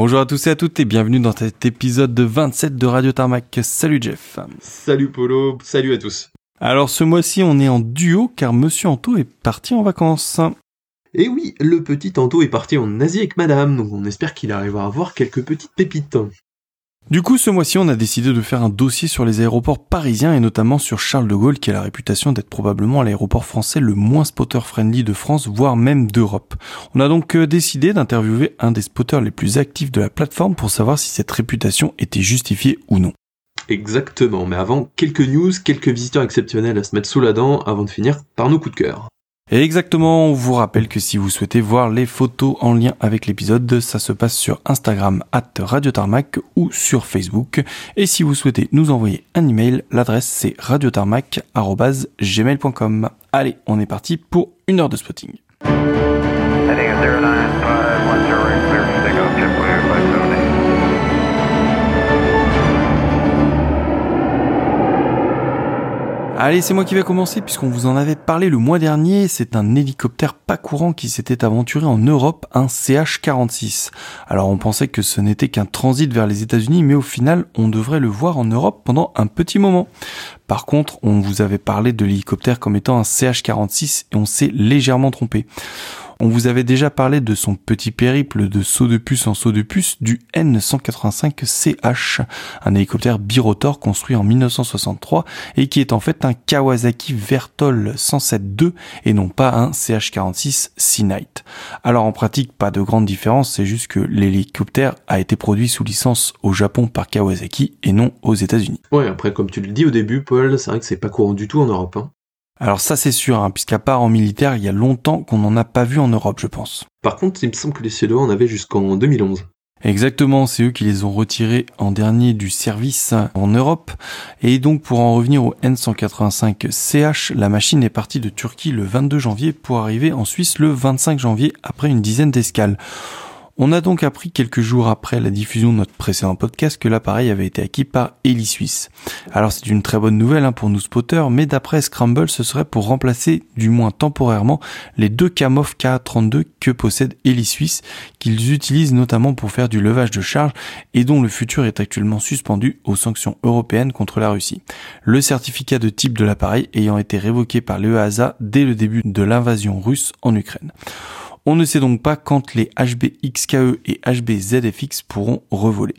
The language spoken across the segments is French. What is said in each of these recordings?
Bonjour à tous et à toutes et bienvenue dans cet épisode de 27 de Radio Tarmac. Salut Jeff. Salut Polo, salut à tous. Alors ce mois-ci on est en duo car Monsieur Anto est parti en vacances. Et oui, le petit Anto est parti en Asie avec madame, donc on espère qu'il arrivera à voir quelques petites pépites. Du coup, ce mois-ci, on a décidé de faire un dossier sur les aéroports parisiens et notamment sur Charles de Gaulle, qui a la réputation d'être probablement l'aéroport français le moins spotter-friendly de France, voire même d'Europe. On a donc euh, décidé d'interviewer un des spotters les plus actifs de la plateforme pour savoir si cette réputation était justifiée ou non. Exactement, mais avant, quelques news, quelques visiteurs exceptionnels à se mettre sous la dent avant de finir par nos coups de cœur. Et exactement, on vous rappelle que si vous souhaitez voir les photos en lien avec l'épisode, ça se passe sur Instagram at Radio Tarmac ou sur Facebook. Et si vous souhaitez nous envoyer un email, l'adresse c'est radiotarmac.gmail.com. Allez, on est parti pour une heure de spotting. Allez, c'est moi qui vais commencer puisqu'on vous en avait parlé le mois dernier. C'est un hélicoptère pas courant qui s'était aventuré en Europe, un CH-46. Alors on pensait que ce n'était qu'un transit vers les États-Unis, mais au final, on devrait le voir en Europe pendant un petit moment. Par contre, on vous avait parlé de l'hélicoptère comme étant un CH-46 et on s'est légèrement trompé. On vous avait déjà parlé de son petit périple de saut de puce en saut de puce du N185CH, un hélicoptère birotor construit en 1963 et qui est en fait un Kawasaki Vertol 107-2 et non pas un CH46 Sea Knight. Alors en pratique, pas de grande différence, c'est juste que l'hélicoptère a été produit sous licence au Japon par Kawasaki et non aux États-Unis. Ouais, après comme tu le dis au début, Paul, c'est vrai que c'est pas courant du tout en Europe. Hein. Alors ça c'est sûr, hein, puisqu'à part en militaire, il y a longtemps qu'on n'en a pas vu en Europe, je pense. Par contre, il me semble que les Suédois en avaient jusqu'en 2011. Exactement, c'est eux qui les ont retirés en dernier du service en Europe. Et donc pour en revenir au N185CH, la machine est partie de Turquie le 22 janvier pour arriver en Suisse le 25 janvier après une dizaine d'escales. On a donc appris quelques jours après la diffusion de notre précédent podcast que l'appareil avait été acquis par Heli Suisse. Alors c'est une très bonne nouvelle hein, pour nous spotters, mais d'après Scramble, ce serait pour remplacer, du moins temporairement, les deux Kamov K32 que possède Heli Suisse, qu'ils utilisent notamment pour faire du levage de charge et dont le futur est actuellement suspendu aux sanctions européennes contre la Russie. Le certificat de type de l'appareil ayant été révoqué par l'EASA dès le début de l'invasion russe en Ukraine. On ne sait donc pas quand les HBXKE et HBZFX pourront revoler.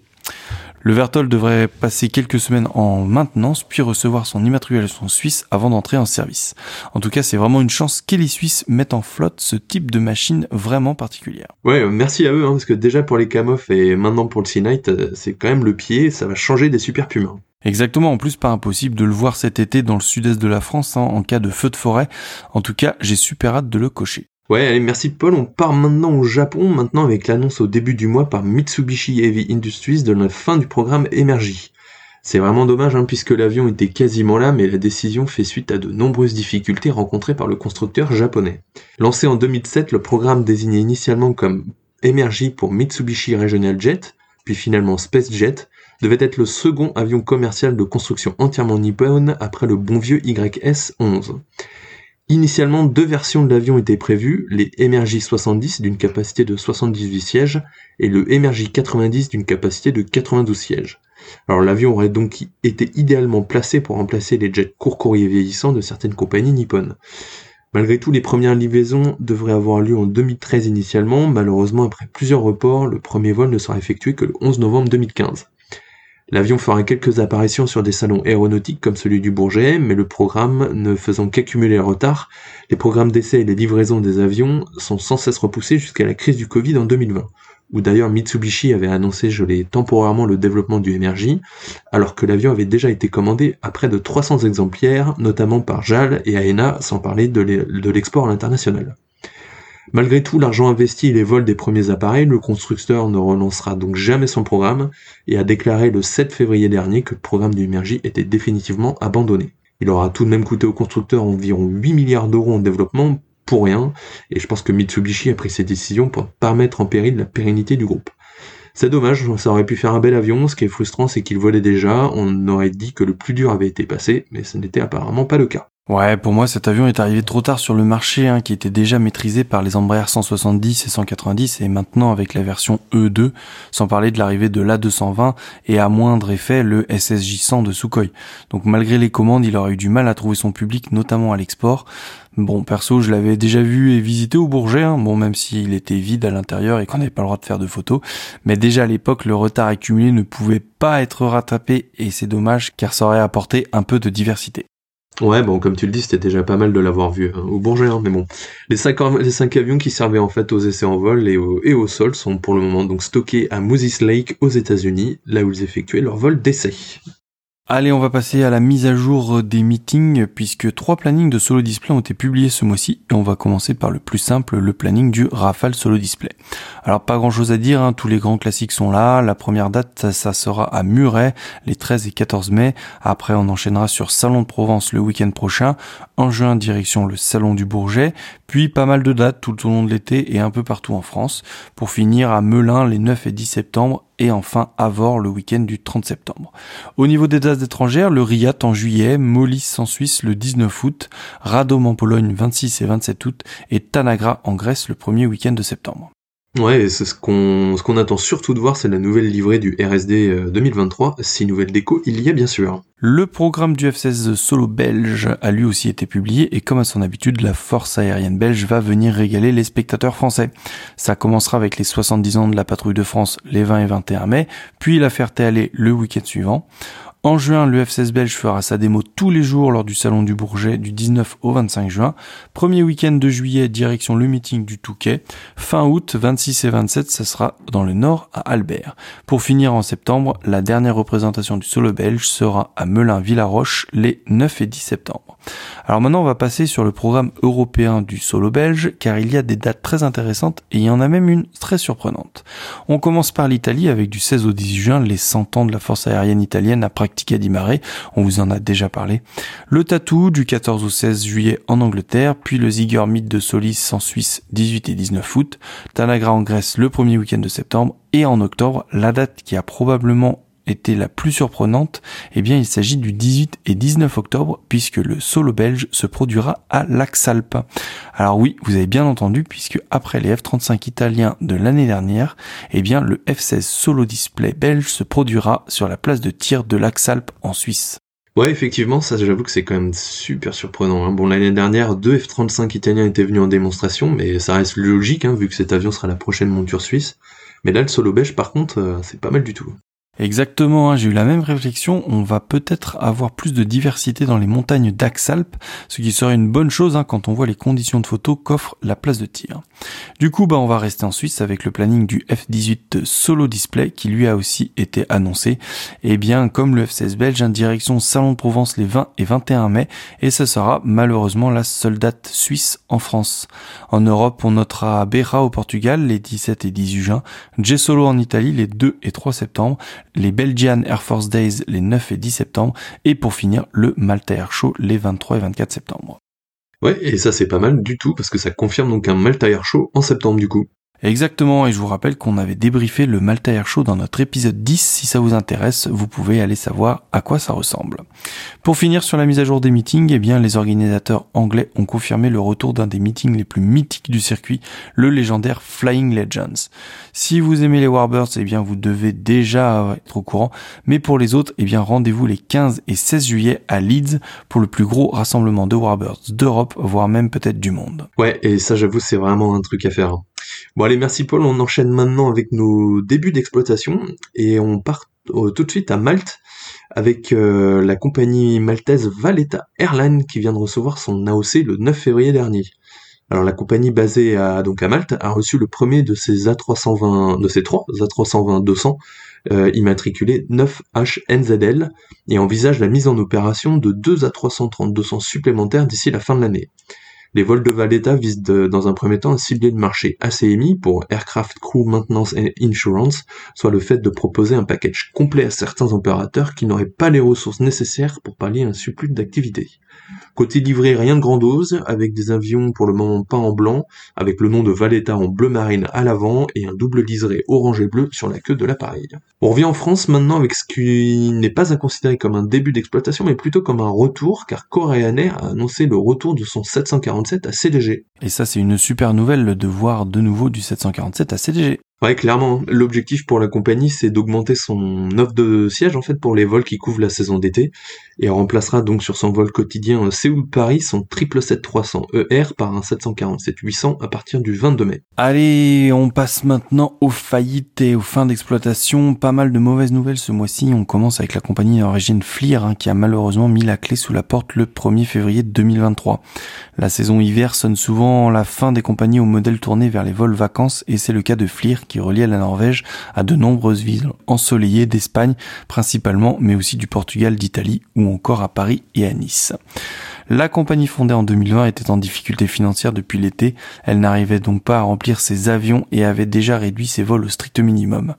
Le Vertol devrait passer quelques semaines en maintenance puis recevoir son immatriculation suisse avant d'entrer en service. En tout cas, c'est vraiment une chance qu'Eli Suisse mette en flotte ce type de machine vraiment particulière. Ouais, euh, merci à eux, hein, parce que déjà pour les Camof et maintenant pour le Sea Knight, euh, c'est quand même le pied, ça va changer des super pumas. Exactement, en plus pas impossible de le voir cet été dans le sud-est de la France hein, en cas de feu de forêt. En tout cas, j'ai super hâte de le cocher. Ouais, allez, merci Paul. On part maintenant au Japon, maintenant avec l'annonce au début du mois par Mitsubishi Heavy Industries de la fin du programme Emergy. C'est vraiment dommage hein, puisque l'avion était quasiment là, mais la décision fait suite à de nombreuses difficultés rencontrées par le constructeur japonais. Lancé en 2007, le programme désigné initialement comme Emergy pour Mitsubishi Regional Jet, puis finalement Space Jet, devait être le second avion commercial de construction entièrement nippone après le bon vieux YS-11. Initialement, deux versions de l'avion étaient prévues, les MRJ 70 d'une capacité de 78 sièges et le MRJ 90 d'une capacité de 92 sièges. Alors l'avion aurait donc été idéalement placé pour remplacer les jets court courrier vieillissants de certaines compagnies nippones. Malgré tout, les premières livraisons devraient avoir lieu en 2013 initialement, malheureusement après plusieurs reports, le premier vol ne sera effectué que le 11 novembre 2015. L'avion fera quelques apparitions sur des salons aéronautiques comme celui du Bourget, mais le programme ne faisant qu'accumuler le retard, les programmes d'essai et les livraisons des avions sont sans cesse repoussés jusqu'à la crise du Covid en 2020, où d'ailleurs Mitsubishi avait annoncé geler temporairement le développement du MRJ, alors que l'avion avait déjà été commandé à près de 300 exemplaires, notamment par JAL et AENA, sans parler de l'export à l'international. Malgré tout l'argent investi et les vols des premiers appareils, le constructeur ne relancera donc jamais son programme et a déclaré le 7 février dernier que le programme du était définitivement abandonné. Il aura tout de même coûté au constructeur environ 8 milliards d'euros en développement pour rien, et je pense que Mitsubishi a pris cette décision pour ne pas mettre en péril la pérennité du groupe. C'est dommage, ça aurait pu faire un bel avion, ce qui est frustrant c'est qu'il volait déjà, on aurait dit que le plus dur avait été passé, mais ce n'était apparemment pas le cas. Ouais, pour moi, cet avion est arrivé trop tard sur le marché, hein, qui était déjà maîtrisé par les Embraer 170 et 190, et maintenant avec la version E2, sans parler de l'arrivée de l'A220 et à moindre effet le SSJ 100 de Sukhoi. Donc malgré les commandes, il aurait eu du mal à trouver son public, notamment à l'export. Bon, perso, je l'avais déjà vu et visité au Bourget, hein. bon, même s'il était vide à l'intérieur et qu'on n'avait pas le droit de faire de photos. Mais déjà à l'époque, le retard accumulé ne pouvait pas être rattrapé et c'est dommage car ça aurait apporté un peu de diversité. Ouais, bon, comme tu le dis, c'était déjà pas mal de l'avoir vu hein, au Bourget, hein, mais bon. Les cinq, avions qui servaient en fait aux essais en vol et au, et au sol sont pour le moment donc stockés à Moses Lake aux États-Unis, là où ils effectuaient leur vol d'essai. Allez, on va passer à la mise à jour des meetings puisque trois plannings de solo display ont été publiés ce mois-ci et on va commencer par le plus simple, le planning du Rafale solo display. Alors pas grand chose à dire, hein, tous les grands classiques sont là. La première date, ça sera à Muret les 13 et 14 mai. Après, on enchaînera sur Salon de Provence le week-end prochain. En juin, direction le Salon du Bourget. Puis pas mal de dates tout au long de l'été et un peu partout en France. Pour finir à Melun les 9 et 10 septembre et enfin Avor le week-end du 30 septembre. Au niveau des dates étrangères, le Riat en juillet, Molis en Suisse le 19 août, Radom en Pologne 26 et 27 août et Tanagra en Grèce le premier week-end de septembre. Ouais, c'est ce qu'on attend surtout de voir, c'est la nouvelle livrée du RSD 2023. Euh, Six nouvelles déco, il y a bien sûr. Le programme du F-16 solo belge a lui aussi été publié et comme à son habitude, la force aérienne belge va venir régaler les spectateurs français. Ça commencera avec les 70 ans de la patrouille de France les 20 et 21 mai, puis la Ferté-Alais le week-end suivant. En juin, le F16 belge fera sa démo tous les jours lors du Salon du Bourget du 19 au 25 juin. Premier week-end de juillet, direction le meeting du Touquet. Fin août, 26 et 27, ça sera dans le nord à Albert. Pour finir en septembre, la dernière représentation du solo belge sera à Melun-Villaroche les 9 et 10 septembre. Alors maintenant, on va passer sur le programme européen du solo belge, car il y a des dates très intéressantes et il y en a même une très surprenante. On commence par l'Italie avec du 16 au 18 juin les 100 ans de la force aérienne italienne à Practica di Mare, on vous en a déjà parlé. Le Tatou du 14 au 16 juillet en Angleterre, puis le Ziger Meet de Solis en Suisse 18 et 19 août, Tanagra en Grèce le premier week-end de septembre, et en octobre, la date qui a probablement était la plus surprenante, eh bien il s'agit du 18 et 19 octobre puisque le solo belge se produira à l'Axalp. Alors oui, vous avez bien entendu puisque après les F-35 italiens de l'année dernière, eh bien le F-16 solo display belge se produira sur la place de tir de l'Axalp en Suisse. Ouais, effectivement, ça j'avoue que c'est quand même super surprenant. Hein. Bon, l'année dernière, deux F-35 italiens étaient venus en démonstration, mais ça reste logique, hein, vu que cet avion sera la prochaine monture suisse. Mais là, le solo belge, par contre, euh, c'est pas mal du tout. Exactement, hein, j'ai eu la même réflexion. On va peut-être avoir plus de diversité dans les montagnes d'Axalp, ce qui serait une bonne chose hein, quand on voit les conditions de photo qu'offre la place de tir. Du coup, bah, on va rester en Suisse avec le planning du F-18 Solo Display qui lui a aussi été annoncé. Et eh bien, comme le F-16 belge, hein, direction Salon de Provence les 20 et 21 mai, et ce sera malheureusement la seule date suisse en France. En Europe, on notera Beira au Portugal les 17 et 18 juin, G-Solo en Italie les 2 et 3 septembre, les Belgian Air Force Days les 9 et 10 septembre, et pour finir le Malta Air Show les 23 et 24 septembre. Ouais, et ça c'est pas mal du tout, parce que ça confirme donc un Malta Air Show en septembre du coup. Exactement, et je vous rappelle qu'on avait débriefé le Malta Air Show dans notre épisode 10. Si ça vous intéresse, vous pouvez aller savoir à quoi ça ressemble. Pour finir sur la mise à jour des meetings, eh bien, les organisateurs anglais ont confirmé le retour d'un des meetings les plus mythiques du circuit, le légendaire Flying Legends. Si vous aimez les Warbirds, eh bien, vous devez déjà être au courant. Mais pour les autres, eh bien, rendez-vous les 15 et 16 juillet à Leeds pour le plus gros rassemblement de Warbirds d'Europe, voire même peut-être du monde. Ouais, et ça, j'avoue, c'est vraiment un truc à faire. Bon allez, merci Paul, on enchaîne maintenant avec nos débuts d'exploitation et on part euh, tout de suite à Malte avec euh, la compagnie maltaise Valletta Airlines qui vient de recevoir son AOC le 9 février dernier. Alors la compagnie basée à, donc à Malte a reçu le premier de ses A320 de ses trois A320 200 euh, immatriculés 9HNZL et envisage la mise en opération de deux A330 200 supplémentaires d'ici la fin de l'année. Les vols de Valletta visent dans un premier temps à cibler le marché ACMI pour Aircraft Crew Maintenance and Insurance, soit le fait de proposer un package complet à certains opérateurs qui n'auraient pas les ressources nécessaires pour pallier un surplus d'activité. Côté livré, rien de grandiose, avec des avions pour le moment pas en blanc, avec le nom de Valletta en bleu marine à l'avant et un double liseré orange et bleu sur la queue de l'appareil. On revient en France maintenant avec ce qui n'est pas à considérer comme un début d'exploitation, mais plutôt comme un retour, car Korean Air a annoncé le retour de son 747 à CDG. Et ça, c'est une super nouvelle de voir de nouveau du 747 à CDG. Ouais, clairement. L'objectif pour la compagnie, c'est d'augmenter son offre de siège en fait pour les vols qui couvrent la saison d'été et remplacera donc sur son vol quotidien Séoul-Paris son 777-300 ER par un 747-800 à partir du 22 mai. Allez, on passe maintenant aux faillites et aux fins d'exploitation. Pas mal de mauvaises nouvelles ce mois-ci. On commence avec la compagnie norvégienne Flir hein, qui a malheureusement mis la clé sous la porte le 1er février 2023. La saison hiver sonne souvent la fin des compagnies aux modèles tournés vers les vols vacances et c'est le cas de Flir qui relie la Norvège à de nombreuses villes ensoleillées d'Espagne principalement, mais aussi du Portugal, d'Italie ou encore à Paris et à Nice. La compagnie fondée en 2020 était en difficulté financière depuis l'été. Elle n'arrivait donc pas à remplir ses avions et avait déjà réduit ses vols au strict minimum.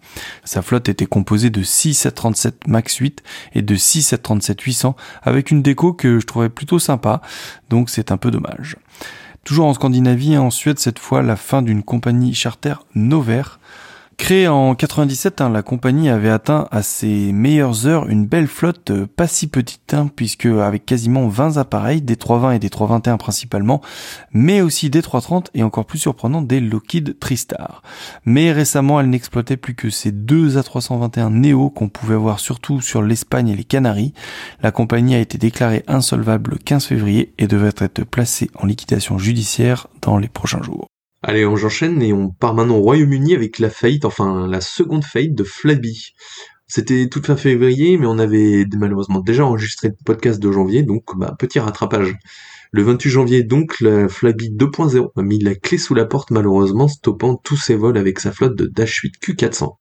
Sa flotte était composée de 6 737 MAX 8 et de 6 737 800 avec une déco que je trouvais plutôt sympa. Donc c'est un peu dommage. Toujours en Scandinavie et en Suède cette fois, la fin d'une compagnie charter Nover. Créée en 97, hein, la compagnie avait atteint à ses meilleures heures une belle flotte euh, pas si petite, hein, puisque avec quasiment 20 appareils, des 320 et des 321 principalement, mais aussi des 330 et encore plus surprenant des Lockheed Tristar. Mais récemment, elle n'exploitait plus que ces deux A321 Neo qu'on pouvait voir surtout sur l'Espagne et les Canaries. La compagnie a été déclarée insolvable le 15 février et devrait être placée en liquidation judiciaire dans les prochains jours. Allez, on j'enchaîne et on part maintenant au Royaume-Uni avec la faillite, enfin la seconde faillite de Flaby. C'était toute fin février, mais on avait malheureusement déjà enregistré le podcast de janvier, donc bah, petit rattrapage. Le 28 janvier, donc, la Flaby 2.0 a mis la clé sous la porte, malheureusement, stoppant tous ses vols avec sa flotte de Dash 8 Q400.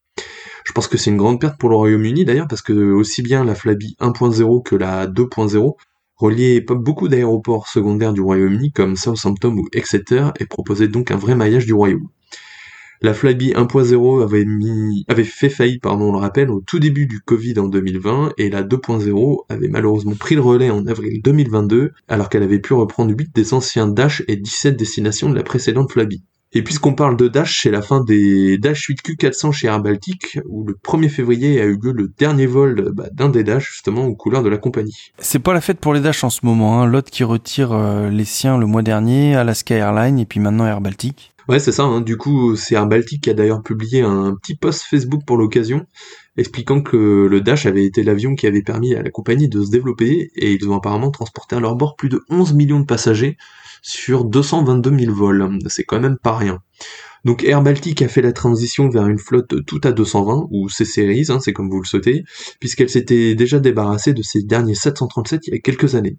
Je pense que c'est une grande perte pour le Royaume-Uni d'ailleurs, parce que aussi bien la Flaby 1.0 que la 2.0 reliait beaucoup d'aéroports secondaires du Royaume-Uni comme Southampton ou Exeter et proposait donc un vrai maillage du royaume. La Flyby 1.0 avait, avait fait faillite, pardon, on le rappelle, au tout début du Covid en 2020 et la 2.0 avait malheureusement pris le relais en avril 2022 alors qu'elle avait pu reprendre 8 des anciens Dash et 17 destinations de la précédente Flyby. Et puisqu'on parle de Dash, c'est la fin des Dash 8Q400 chez Air Baltic, où le 1er février a eu lieu le dernier vol bah, d'un des Dash, justement, aux couleurs de la compagnie. C'est pas la fête pour les Dash en ce moment, hein. l'autre qui retire euh, les siens le mois dernier, Alaska Airlines, et puis maintenant Air Baltic. Ouais, c'est ça, hein. du coup, c'est Air Baltic qui a d'ailleurs publié un petit post Facebook pour l'occasion, expliquant que le Dash avait été l'avion qui avait permis à la compagnie de se développer, et ils ont apparemment transporté à leur bord plus de 11 millions de passagers, sur 222 000 vols. C'est quand même pas rien. Donc Air Baltic a fait la transition vers une flotte tout à 220, ou C-Series, hein, c'est comme vous le souhaitez, puisqu'elle s'était déjà débarrassée de ses derniers 737 il y a quelques années.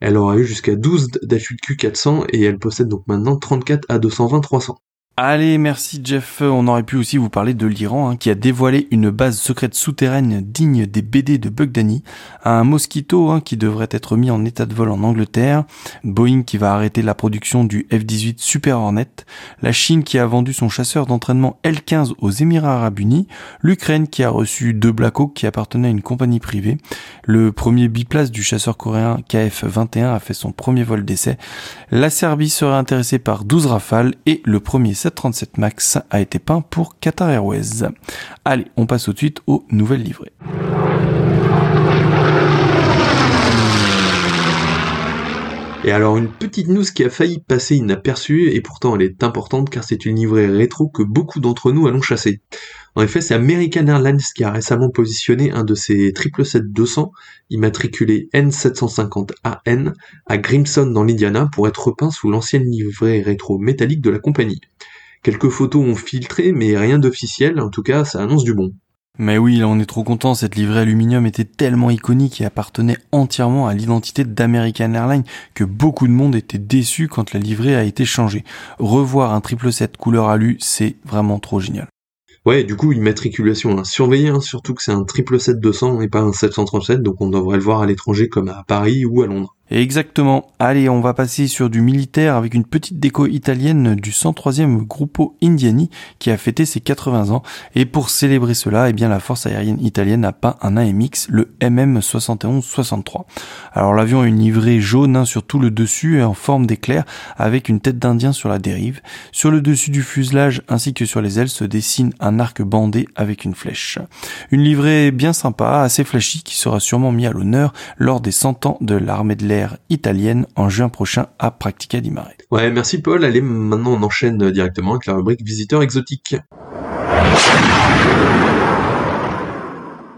Elle aura eu jusqu'à 12 d'H8Q400 et elle possède donc maintenant 34 A220-300. Allez, merci Jeff. On aurait pu aussi vous parler de l'Iran, hein, qui a dévoilé une base secrète souterraine digne des BD de Bugdani, un Mosquito hein, qui devrait être mis en état de vol en Angleterre, Boeing qui va arrêter la production du F-18 Super Hornet, la Chine qui a vendu son chasseur d'entraînement L-15 aux Émirats Arabes Unis, l'Ukraine qui a reçu deux Black Hawk qui appartenaient à une compagnie privée, le premier biplace du chasseur coréen KF-21 a fait son premier vol d'essai, la Serbie serait intéressée par 12 Rafales et le premier 737 MAX a été peint pour Qatar Airways. Allez, on passe tout de suite aux nouvelles livrées. Et alors une petite news qui a failli passer inaperçue et pourtant elle est importante car c'est une livrée rétro que beaucoup d'entre nous allons chasser. En effet, c'est American Airlines qui a récemment positionné un de ses 777-200 immatriculé N750AN à Grimson dans l'Indiana pour être repeint sous l'ancienne livrée rétro métallique de la compagnie. Quelques photos ont filtré, mais rien d'officiel, en tout cas ça annonce du bon. Mais oui, là on est trop content, cette livrée aluminium était tellement iconique et appartenait entièrement à l'identité d'American Airlines que beaucoup de monde était déçu quand la livrée a été changée. Revoir un 777 couleur alu, c'est vraiment trop génial. Ouais, du coup, une matriculation à surveiller, hein, surtout que c'est un 777-200 et pas un 737, donc on devrait le voir à l'étranger comme à Paris ou à Londres. Exactement. Allez, on va passer sur du militaire avec une petite déco italienne du 103e Gruppo Indiani qui a fêté ses 80 ans. Et pour célébrer cela, eh bien, la force aérienne italienne a peint un AMX, le MM71-63. Alors l'avion a une livrée jaune hein, sur tout le dessus et en forme d'éclair avec une tête d'Indien sur la dérive. Sur le dessus du fuselage ainsi que sur les ailes se dessine un arc bandé avec une flèche. Une livrée bien sympa, assez flashy qui sera sûrement mis à l'honneur lors des 100 ans de l'armée de l'air italienne en juin prochain à Practica di Mare. Ouais, merci Paul. Allez, maintenant on enchaîne directement avec la rubrique visiteurs exotiques.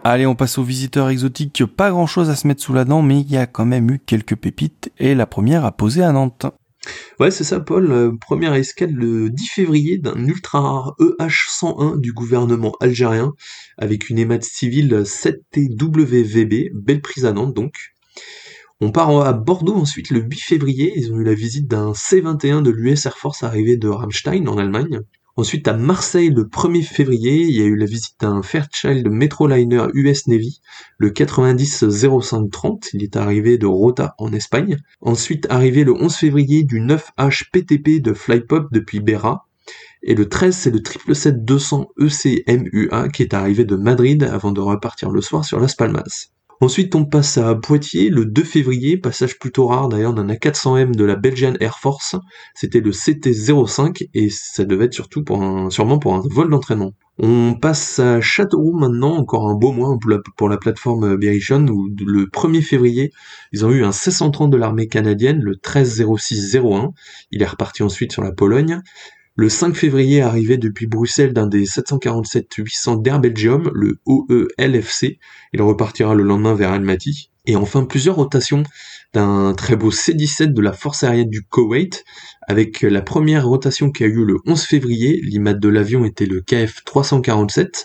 Allez, on passe aux visiteurs exotiques. Pas grand chose à se mettre sous la dent, mais il y a quand même eu quelques pépites et la première à poser à Nantes. Ouais, c'est ça, Paul. Euh, première escale le 10 février d'un ultra rare EH101 du gouvernement algérien avec une émate civile 7TWVB, belle prise à Nantes donc. On part à Bordeaux ensuite le 8 février, ils ont eu la visite d'un C-21 de l'US Air Force arrivé de Ramstein en Allemagne. Ensuite à Marseille le 1er février, il y a eu la visite d'un Fairchild Metroliner US Navy, le 90-0530, il est arrivé de Rota en Espagne. Ensuite arrivé le 11 février du 9H PTP de Flypop depuis Bera. Et le 13 c'est le 777-200 ECMUA qui est arrivé de Madrid avant de repartir le soir sur Las Palmas. Ensuite, on passe à Poitiers le 2 février, passage plutôt rare d'ailleurs d'un A400M de la Belgian Air Force. C'était le CT-05 et ça devait être surtout pour un, sûrement pour un vol d'entraînement. On passe à Châteauroux maintenant, encore un beau mois pour la, plateforme Berrichon, où le 1er février, ils ont eu un C-130 de l'armée canadienne, le 130601. Il est reparti ensuite sur la Pologne. Le 5 février arrivé depuis Bruxelles d'un des 747-800 d'Air Belgium, le OELFC. Il repartira le lendemain vers Almaty. Et enfin plusieurs rotations d'un très beau C-17 de la force aérienne du Koweït, avec la première rotation qui a eu le 11 février, l'IMAT de l'avion était le KF-347,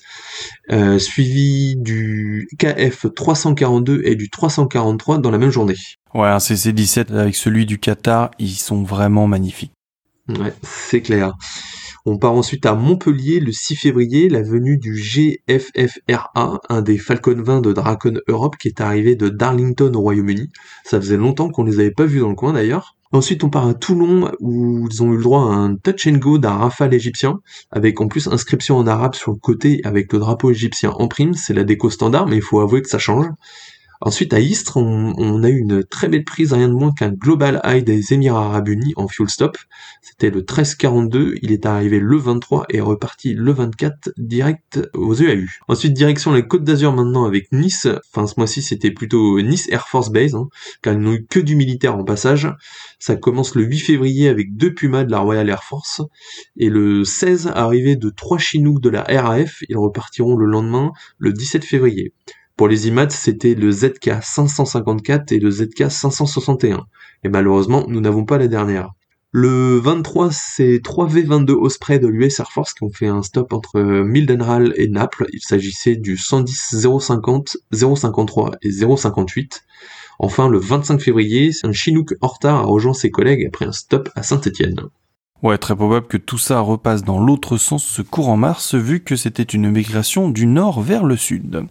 euh, suivi du KF-342 et du 343 dans la même journée. Ouais, un C-17 avec celui du Qatar, ils sont vraiment magnifiques. Ouais, c'est clair. On part ensuite à Montpellier le 6 février, la venue du GFFRA, un des Falcon 20 de Dracon Europe qui est arrivé de Darlington au Royaume-Uni. Ça faisait longtemps qu'on les avait pas vus dans le coin d'ailleurs. Ensuite, on part à Toulon où ils ont eu le droit à un touch and go d'un rafale égyptien, avec en plus inscription en arabe sur le côté avec le drapeau égyptien en prime. C'est la déco standard, mais il faut avouer que ça change. Ensuite, à Istres, on, a eu une très belle prise, rien de moins qu'un Global High des Émirats Arabes Unis en fuel stop. C'était le 1342, il est arrivé le 23 et reparti le 24 direct aux EAU. Ensuite, direction les Côtes d'Azur maintenant avec Nice. Enfin, ce mois-ci, c'était plutôt Nice Air Force Base, hein, car ils n'ont eu que du militaire en passage. Ça commence le 8 février avec deux Pumas de la Royal Air Force. Et le 16, arrivé de trois Chinook de la RAF. Ils repartiront le lendemain, le 17 février. Pour les IMAT, c'était le ZK 554 et le ZK 561. Et malheureusement, nous n'avons pas la dernière. Le 23, c'est 3 V22 Osprey de l'US Air Force qui ont fait un stop entre Mildenhall et Naples. Il s'agissait du 110 050, 053 et 058. Enfin, le 25 février, un Chinook en retard a rejoint ses collègues après un stop à Saint-Étienne. Ouais, très probable que tout ça repasse dans l'autre sens ce courant mars, vu que c'était une migration du nord vers le sud.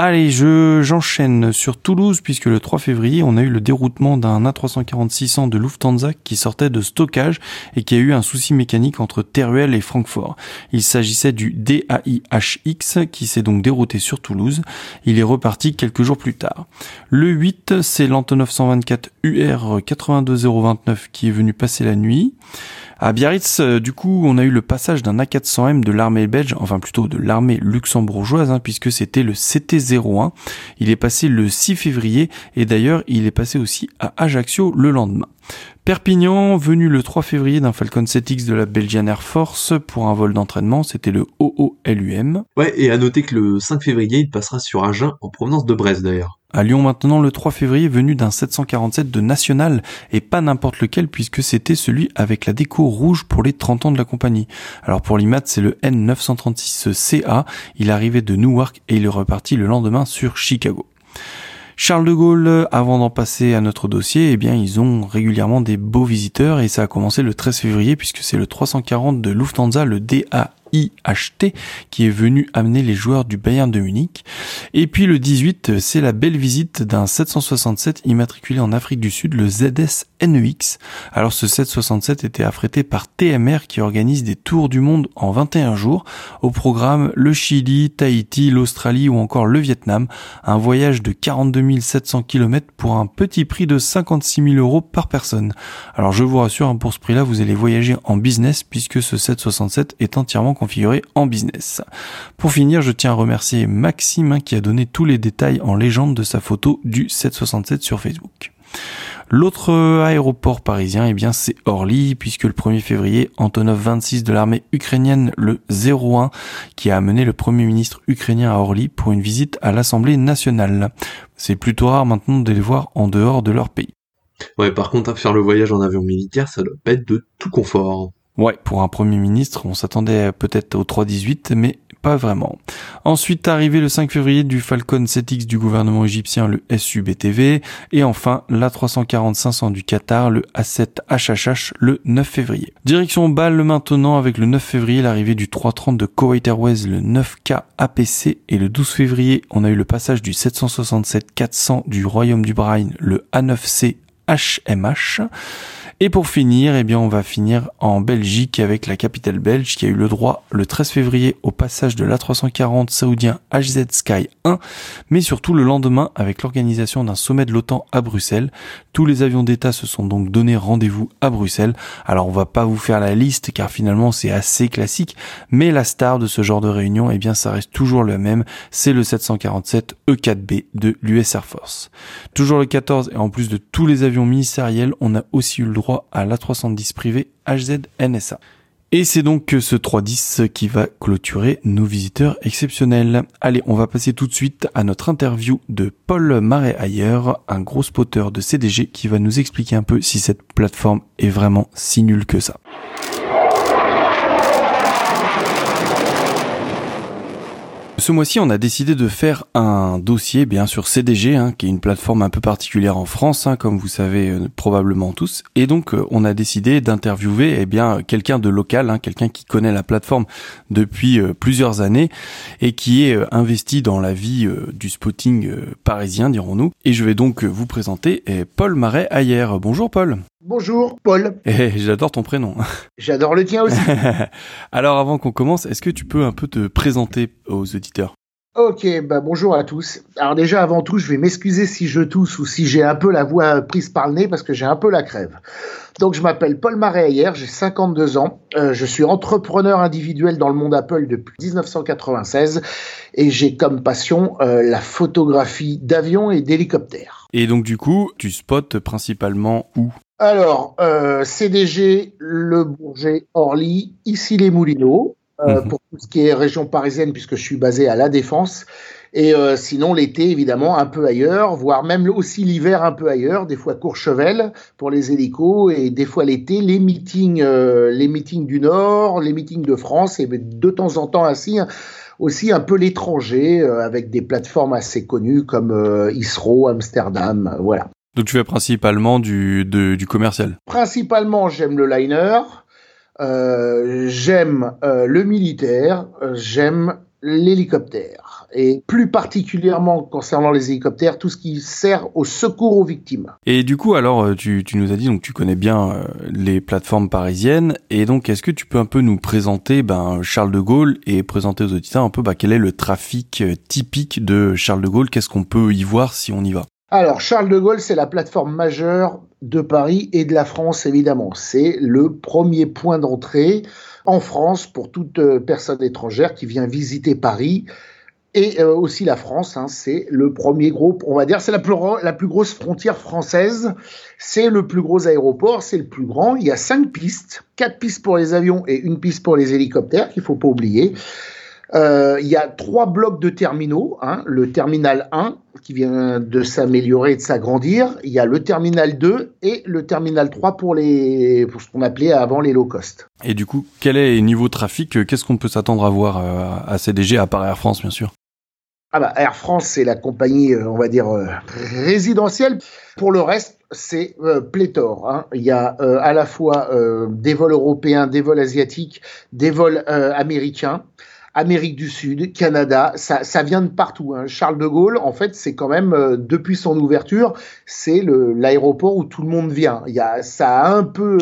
Allez, je j'enchaîne sur Toulouse puisque le 3 février, on a eu le déroutement d'un A340-600 de Lufthansa qui sortait de stockage et qui a eu un souci mécanique entre Teruel et Francfort. Il s'agissait du DAIHX qui s'est donc dérouté sur Toulouse. Il est reparti quelques jours plus tard. Le 8, c'est l'Antonov 124 UR 82029 qui est venu passer la nuit. À Biarritz, euh, du coup, on a eu le passage d'un A400M de l'armée belge, enfin plutôt de l'armée luxembourgeoise, hein, puisque c'était le CT-01. Il est passé le 6 février et d'ailleurs, il est passé aussi à Ajaccio le lendemain. Perpignan, venu le 3 février d'un Falcon 7X de la Belgian Air Force pour un vol d'entraînement, c'était le OOLUM. Ouais, et à noter que le 5 février, il passera sur Agen en provenance de Brest d'ailleurs. À Lyon maintenant, le 3 février, venu d'un 747 de National, et pas n'importe lequel puisque c'était celui avec la déco rouge pour les 30 ans de la compagnie. Alors pour l'IMAT, c'est le N936CA, il arrivait de Newark et il est reparti le lendemain sur Chicago. Charles de Gaulle, avant d'en passer à notre dossier, eh bien, ils ont régulièrement des beaux visiteurs et ça a commencé le 13 février puisque c'est le 340 de Lufthansa, le DAEH IHT qui est venu amener les joueurs du Bayern de Munich. Et puis le 18, c'est la belle visite d'un 767 immatriculé en Afrique du Sud, le ZS NEX. Alors ce 767 était affrété par TMR qui organise des tours du monde en 21 jours. Au programme le Chili, Tahiti, l'Australie ou encore le Vietnam. Un voyage de 42 700 km pour un petit prix de 56 000 euros par personne. Alors je vous rassure, hein, pour ce prix-là, vous allez voyager en business puisque ce 767 est entièrement configuré en business. Pour finir, je tiens à remercier Maxime hein, qui a donné tous les détails en légende de sa photo du 767 sur Facebook. L'autre aéroport parisien, eh bien, c'est Orly, puisque le 1er février, Antonov 26 de l'armée ukrainienne, le 01, qui a amené le premier ministre ukrainien à Orly pour une visite à l'Assemblée nationale. C'est plutôt rare maintenant de les voir en dehors de leur pays. Ouais, par contre, faire le voyage en avion militaire, ça doit pas être de tout confort. Ouais, pour un premier ministre, on s'attendait peut-être au 318, mais pas vraiment. Ensuite, arrivé le 5 février du Falcon 7X du gouvernement égyptien, le SUBTV, et enfin la 340-500 du Qatar, le A7 HHH, le 9 février. Direction Bâle maintenant avec le 9 février l'arrivée du 330 de Kuwait Airways, le 9K APC, et le 12 février on a eu le passage du 767-400 du Royaume du Bahreïn, le A9C HMH. Et pour finir, eh bien, on va finir en Belgique avec la capitale belge qui a eu le droit le 13 février au passage de l'A340 saoudien HZ Sky 1, mais surtout le lendemain avec l'organisation d'un sommet de l'OTAN à Bruxelles. Tous les avions d'État se sont donc donné rendez-vous à Bruxelles. Alors on va pas vous faire la liste car finalement c'est assez classique, mais la star de ce genre de réunion, eh bien, ça reste toujours le même, c'est le 747 E4B de l'US Air Force. Toujours le 14 et en plus de tous les avions ministériels, on a aussi eu le droit à l'A310 privé HZ NSA. Et c'est donc ce 310 qui va clôturer nos visiteurs exceptionnels. Allez, on va passer tout de suite à notre interview de Paul Marais-Ayer, un gros spotter de CDG qui va nous expliquer un peu si cette plateforme est vraiment si nulle que ça. Ce mois-ci, on a décidé de faire un dossier bien sur CDG, hein, qui est une plateforme un peu particulière en France, hein, comme vous savez euh, probablement tous. Et donc, euh, on a décidé d'interviewer eh bien quelqu'un de local, hein, quelqu'un qui connaît la plateforme depuis euh, plusieurs années et qui est investi dans la vie du spotting parisien, dirons-nous. Et je vais donc vous présenter Paul Marais Ayer. Bonjour Paul. Bonjour, Paul. Eh, j'adore ton prénom. J'adore le tien aussi. Alors, avant qu'on commence, est-ce que tu peux un peu te présenter aux auditeurs? Ok, bah bonjour à tous. Alors déjà, avant tout, je vais m'excuser si je tousse ou si j'ai un peu la voix prise par le nez parce que j'ai un peu la crève. Donc, je m'appelle Paul Marais hier, j'ai 52 ans. Euh, je suis entrepreneur individuel dans le monde Apple depuis 1996 et j'ai comme passion euh, la photographie d'avions et d'hélicoptères. Et donc, du coup, tu spots principalement où? Alors, euh, CDG, Le Bourget, Orly, ici les Moulineaux, euh, mhm. pour tout ce qui est région parisienne, puisque je suis basé à La Défense. Et euh, sinon, l'été, évidemment, un peu ailleurs, voire même aussi l'hiver un peu ailleurs, des fois Courchevel pour les hélicos, et des fois l'été, les meetings, les meetings du Nord, les meetings de France, et de temps en temps ainsi aussi un peu l'étranger, avec des plateformes assez connues comme ISRO, Amsterdam, voilà. Donc tu fais principalement du, du commercial Principalement, j'aime le liner, euh, j'aime euh, le militaire, euh, j'aime l'hélicoptère. Et plus particulièrement concernant les hélicoptères, tout ce qui sert au secours aux victimes. Et du coup, alors, tu, tu nous as dit, donc tu connais bien les plateformes parisiennes. Et donc, est-ce que tu peux un peu nous présenter ben, Charles de Gaulle et présenter aux auditeurs un peu ben, quel est le trafic typique de Charles de Gaulle? Qu'est-ce qu'on peut y voir si on y va? Alors, Charles de Gaulle, c'est la plateforme majeure de Paris et de la France, évidemment. C'est le premier point d'entrée en France pour toute euh, personne étrangère qui vient visiter Paris et euh, aussi la France. Hein. c'est le premier groupe, on va dire, c'est la plus, la plus grosse frontière française. C'est le plus gros aéroport, c'est le plus grand. Il y a cinq pistes, quatre pistes pour les avions et une piste pour les hélicoptères, qu'il faut pas oublier. Euh, il y a trois blocs de terminaux. Hein. Le terminal 1 qui vient de s'améliorer et de s'agrandir. Il y a le terminal 2 et le terminal 3 pour, les, pour ce qu'on appelait avant les low cost. Et du coup, quel est le niveau trafic Qu'est-ce qu'on peut s'attendre à voir euh, à CDG, à part Air France bien sûr? Ah bah, Air France, c'est la compagnie, euh, on va dire, euh, résidentielle. Pour le reste, c'est euh, pléthore. Hein. Il y a à la fois des vols européens, des vols asiatiques, des vols américains. Amérique du Sud, Canada, ça, vient de partout. Hein. Charles de Gaulle, en fait, c'est quand même depuis son ouverture, c'est l'aéroport où tout le monde vient. Il y a, ça a un peu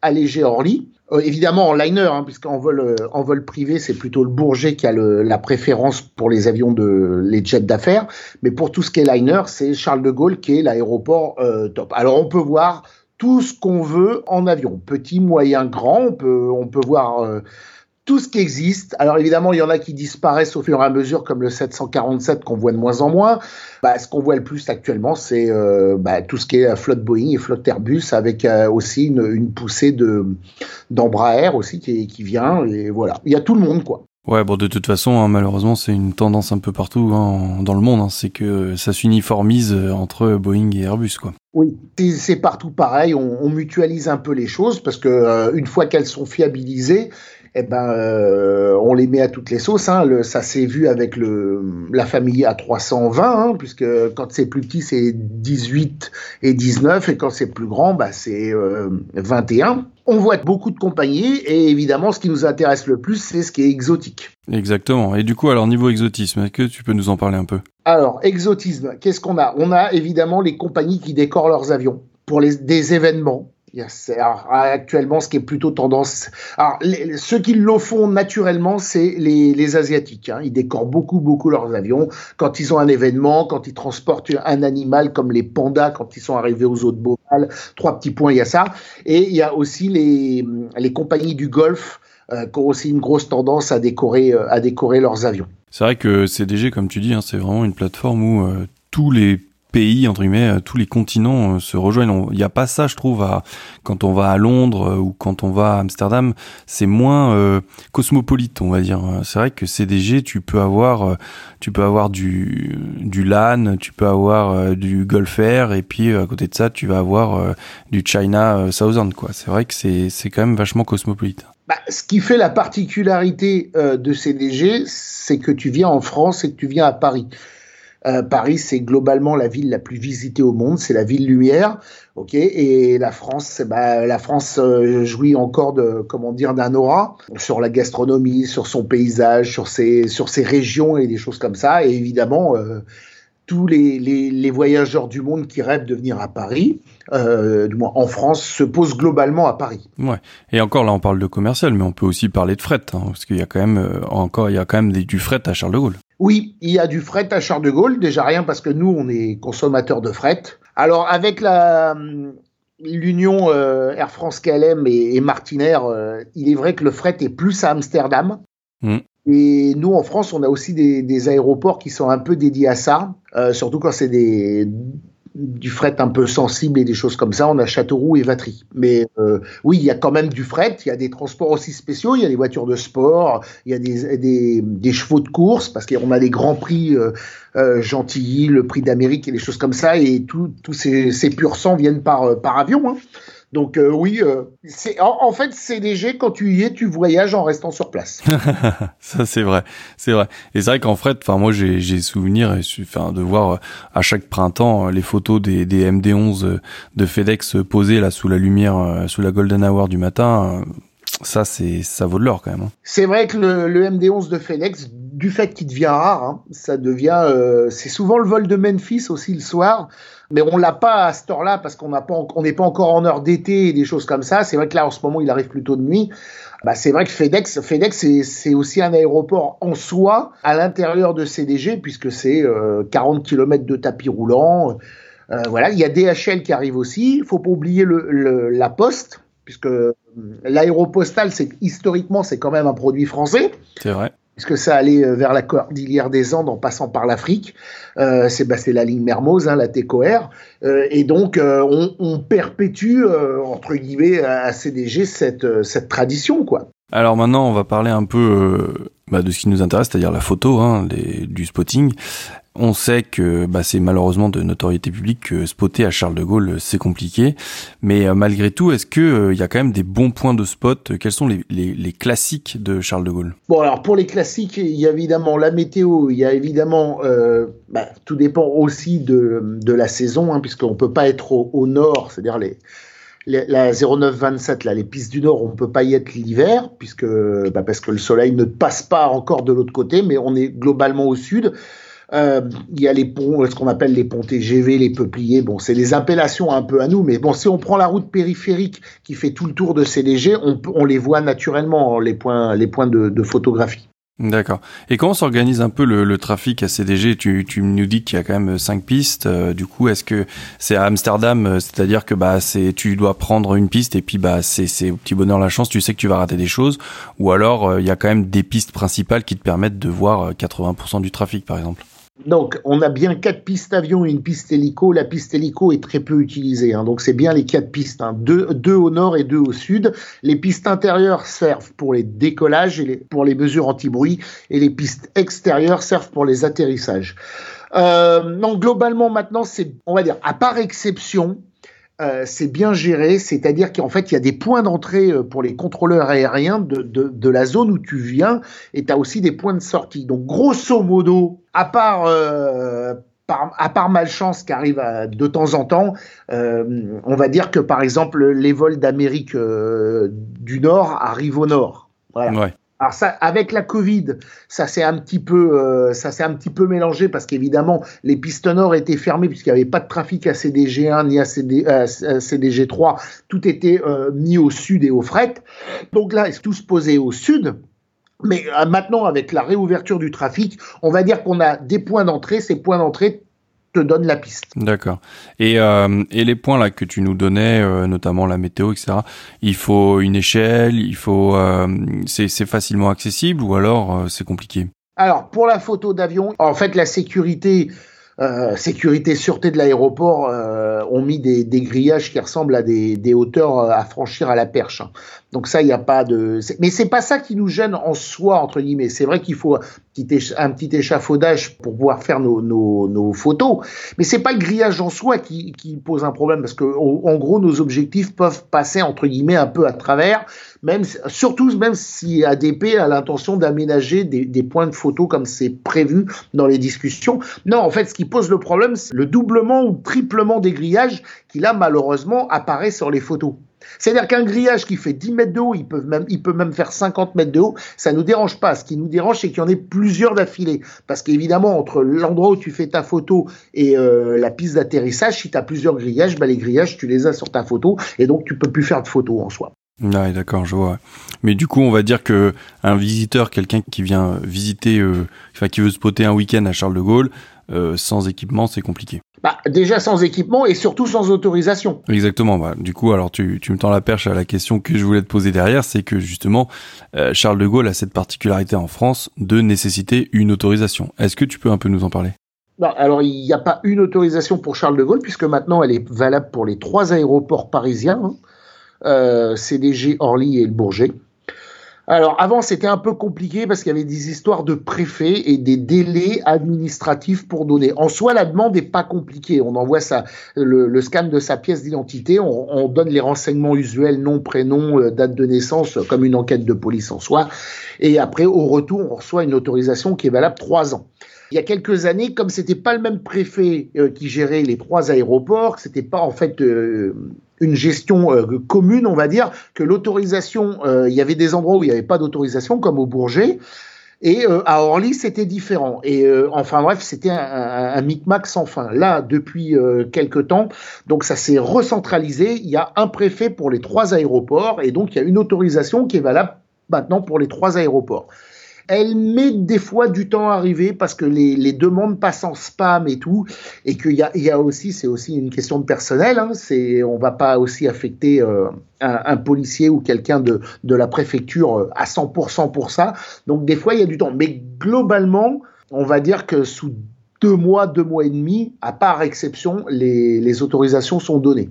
allégé Orly, euh, évidemment en liner, hein, puisqu'en vol, euh, en vol privé, c'est plutôt le Bourget qui a la préférence pour les avions de les jets d'affaires. Mais pour tout ce qui est liner, c'est Charles de Gaulle qui est l'aéroport euh, top. Alors on peut voir tout ce qu'on veut en avion, petit, moyen, grand. On peut, on peut voir tout ce qui existe. Alors évidemment, il y en a qui disparaissent au fur et à mesure, comme le 747 qu'on voit de moins en moins. Bah, ce qu'on voit le plus actuellement, c'est euh, bah, tout ce qui est flotte Boeing et flotte Airbus, avec euh, aussi une, une, poussée de d'Embraer aussi qui, qui vient. Et voilà, il y a tout le monde quoi. Ouais, bon, de toute façon, hein, malheureusement, c'est une tendance un peu partout hein, dans le monde. Hein, c'est que ça s'uniformise euh, entre Boeing et Airbus, quoi. Oui, c'est partout pareil. On, on, mutualise un peu les choses parce que une fois qu'elles sont fiabilisées, eh ben, euh, on les met à toutes les sauces. Hein. Le, ça s'est vu avec le, la famille A320, hein, puisque quand c'est plus petit, c'est 18 et 19, et quand c'est plus grand, bah, c'est euh, 21. On voit beaucoup de compagnies, et évidemment, ce qui nous intéresse le plus, c'est ce qui est exotique. Exactement. Et du coup, alors niveau exotisme, est-ce que tu peux nous en parler un peu? Alors, exotisme, qu'est-ce qu'on a? On a évidemment les compagnies qui décorent leurs avions pour les, des événements alors, actuellement, ce qui est plutôt tendance. Alors, ceux qui le font naturellement, c'est les, les, Asiatiques. Hein. Ils décorent beaucoup, beaucoup leurs avions. Quand ils ont un événement, quand ils transportent un animal comme les pandas, quand ils sont arrivés aux eaux de Beauval, trois petits points, il y a ça. Et il y a aussi les, les compagnies du Golfe euh, qui ont aussi une grosse tendance à décorer, euh, à décorer leurs avions. C'est vrai que CDG, comme tu dis, hein, c'est vraiment une plateforme où euh, tous les pays entre guillemets, euh, tous les continents euh, se rejoignent. Il n'y a pas ça, je trouve, à, quand on va à Londres euh, ou quand on va à Amsterdam, c'est moins cosmopolite, on va dire. C'est vrai que CDG, tu peux avoir, tu peux avoir du du LAN, tu peux avoir du Gulf Air, et puis à côté de ça, tu vas avoir du China Southern, quoi. C'est vrai que c'est c'est quand même vachement cosmopolite. Bah, ce qui fait la particularité de CDG, c'est que tu viens en France et que tu viens à Paris. Euh, Paris, c'est globalement la ville la plus visitée au monde, c'est la ville lumière, ok. Et la France, bah, la France euh, jouit encore de, comment dire, d'un aura sur la gastronomie, sur son paysage, sur ses, sur ses régions et des choses comme ça. Et évidemment, euh, tous les, les, les, voyageurs du monde qui rêvent de venir à Paris, euh, du moins en France, se posent globalement à Paris. Ouais. Et encore là, on parle de commercial, mais on peut aussi parler de fret, hein, parce qu'il y a quand même encore, il y a quand même du fret à Charles de Gaulle. Oui, il y a du fret à Charles de Gaulle, déjà rien parce que nous, on est consommateurs de fret. Alors avec la l'union euh, Air France KLM et, et Martinair, euh, il est vrai que le fret est plus à Amsterdam. Mm. Et nous, en France, on a aussi des, des, aéroports qui sont un peu dédiés à ça, euh, surtout quand c'est des, du fret un peu sensible et des choses comme ça, on a Châteauroux et Vatry. Mais euh, oui, il y a quand même du fret, il y a des transports aussi spéciaux, il y a des voitures de sport, il y a des, des, des chevaux de course, parce qu'on a les grands prix euh, euh, Gentilly, le prix d'Amérique et des choses comme ça, et tous ces, ces purs sang viennent par, euh, par avion. Hein. Donc euh, oui, euh, c'est en, fait CDG quand tu y es, tu voyages en restant sur place. ça c'est vrai, c'est vrai. Et c'est vrai qu'en fret, enfin moi j'ai j'ai souvenir, enfin de voir euh, à chaque printemps les photos des, des MD11 de FedEx posées là sous la lumière, sous la golden hour du matin. Ça c'est ça vaut de l'or quand même. Hein. C'est vrai que le, le, MD11 de FedEx, du fait qu'il devient rare, hein, ça devient, c'est souvent le vol de Memphis aussi le soir mais on l'a pas à cette heure-là parce qu'on n'est pas encore en heure d'été et des choses comme ça. C'est vrai que là, en ce moment, il arrive plutôt de nuit. Bah, c'est vrai que FedEx, FedEx, c'est aussi un aéroport en soi à l'intérieur de CDG puisque c'est 40 euh, km de tapis roulant. Euh, voilà, il y a DHL qui arrive aussi. Il faut pas oublier le, la Poste puisque euh, l'aéropostal, c'est historiquement, c'est quand même un produit français. C'est vrai puisque ça allait euh, vers la cordillère des Andes en passant par l'Afrique? Euh, c'est bah, la ligne Mermoz, hein, la TECOR. Euh, et donc, on, perpétue, entre guillemets, à CDG cette, tradition. quoi. Alors maintenant, on va parler un peu bah, de ce qui nous intéresse, c'est-à-dire la photo, hein, du spotting. On sait que bah, c'est malheureusement de notoriété publique que spotter à Charles de Gaulle c'est compliqué, mais euh, malgré tout, est-ce que euh, y a quand même des bons points de spot? Quels sont les, les, classiques de Charles de Gaulle? Bon, alors pour les classiques, il y a évidemment la météo, il y a évidemment, euh, bah, tout dépend aussi de, de la saison, hein, puisqu'on peut pas être au, au nord, c'est-à-dire les la 0927, là, les pistes du Nord, on ne peut pas y être l'hiver, puisque bah parce que le soleil ne passe pas encore de l'autre côté, mais on est globalement au sud. Euh, il y a les ponts, ce qu'on appelle les ponts TGV, les peupliers. Bon, c'est les appellations un peu à nous, mais bon, si on prend la route périphérique qui fait tout le tour de CDG, on, on les voit naturellement les points, les points de, de photographie. D'accord. Et comment s'organise un peu le, le, trafic à CDG tu, tu nous dis qu'il y a quand même cinq pistes. Euh, du coup, est-ce que c'est à Amsterdam, euh, c'est-à-dire que bah c'est tu dois prendre une piste et puis bah c'est c'est au petit bonheur la chance, tu sais que tu vas rater des choses, ou alors euh, il y a quand même des pistes principales qui te permettent de voir 80% du trafic, par exemple? Donc, on a bien quatre pistes avion et une piste hélico. La piste hélico est très peu utilisée, hein. donc c'est bien les quatre pistes, hein. deux, au nord et deux au sud. Les pistes intérieures servent pour les décollages et pour les mesures anti-bruit, et les pistes extérieures servent pour les atterrissages. Euh, donc, globalement, maintenant, c'est, on va dire, à part exception, euh, c'est bien géré, c'est-à-dire qu'en fait, il y a des points d'entrée euh, pour les contrôleurs aériens de, de, de la zone où tu viens, et tu as aussi des points de sortie. Donc, grosso modo, à part, euh, par, à part malchance qui arrive à, de temps en temps, euh, on va dire que par exemple, les vols d'Amérique euh, du Nord arrivent au Nord. Ouais. Alors ça, avec la Covid, ça s'est un petit peu, euh, ça s'est un petit peu mélangé parce qu'évidemment les pistes nord étaient fermées puisqu'il n'y avait pas de trafic à CDG1 ni à, CD, euh, CDG3, tout était euh, mis au sud et au fret. Donc là, tout se posait au sud. Mais euh, maintenant, avec la réouverture du trafic, on va dire qu'on a des points d'entrée. Ces points d'entrée te donne la piste. D'accord. Et, euh, et les points là que tu nous donnais, euh, notamment la météo, etc. Il faut une échelle, il faut, euh, c'est facilement accessible ou alors c'est compliqué? Alors pour la photo d'avion, en fait la sécurité. Sécurité sûreté de l'aéroport ont mis des, des, grillages qui ressemblent à des, des, hauteurs à franchir à la perche. Donc ça, il n'y a pas de. Mais c'est pas ça qui nous gêne en soi entre guillemets. C'est vrai qu'il faut un petit échafaudage pour pouvoir faire nos, photos, mais c'est pas le grillage en soi qui, qui pose un problème parce que en gros nos objectifs peuvent passer entre guillemets un peu à travers, même surtout même si ADP a l'intention d'aménager des, des, points de photo comme c'est prévu dans les discussions. Non, en fait, ce qui pose le problème, c'est le doublement ou triplement des grillages qui là malheureusement apparaît sur les photos. C'est-à-dire qu'un grillage qui fait 10 mètres de haut, il peut, même, il peut même faire 50 mètres de haut, ça nous dérange pas. Ce qui nous dérange, c'est qu'il y en ait plusieurs d'affilée. Parce qu'évidemment, entre l'endroit où tu fais ta photo et euh, la piste d'atterrissage, si tu as plusieurs grillages, bah, les grillages, tu les as sur ta photo et donc tu peux plus faire de photos en soi. Ouais, d'accord, je vois. Mais du coup, on va dire que un visiteur, quelqu'un qui vient visiter, euh, enfin qui veut spotter un week-end à Charles de Gaulle, euh, sans équipement, c'est compliqué. Bah, déjà sans équipement et surtout sans autorisation. Exactement. Bah, du coup, alors tu, tu me tends la perche à la question que je voulais te poser derrière, c'est que justement, euh, Charles de Gaulle a cette particularité en France de nécessiter une autorisation. Est-ce que tu peux un peu nous en parler? Non, alors il n'y a pas une autorisation pour Charles de Gaulle puisque maintenant elle est valable pour les trois aéroports parisiens, hein, euh, CDG, Orly et le Bourget. Alors avant c'était un peu compliqué parce qu'il y avait des histoires de préfets et des délais administratifs pour donner. En soi la demande n'est pas compliquée. On envoie ça, le, le scan de sa pièce d'identité, on, on, donne les renseignements usuels, nom, prénom, euh, date de naissance, comme une enquête de police en soi. Et après au retour on reçoit une autorisation qui est valable trois ans. Il y a quelques années, comme c'était pas le même préfet euh, qui gérait les trois aéroports, c'était pas en fait euh, une gestion euh, commune, on va dire, que l'autorisation, euh, il y avait des endroits où il n'y avait pas d'autorisation, comme au Bourget, et euh, à Orly, c'était différent. Et enfin bref, c'était un, micmac sans fin. Là, depuis quelques temps, donc ça s'est recentralisé. Il y a un préfet pour les trois aéroports, et donc il y a une autorisation qui est valable maintenant pour les trois aéroports. Elle met des fois du temps à arriver parce que les, demandes passent en spam et tout, et qu'il y a, aussi, c'est aussi une question de personnel. Hein, c'est, on va pas aussi affecter euh, un, policier ou quelqu'un de, de la préfecture à 100% pour ça. Donc des fois il y a du temps, mais globalement, on va dire que sous deux mois, deux mois et demi, à part exception, les, les autorisations sont données.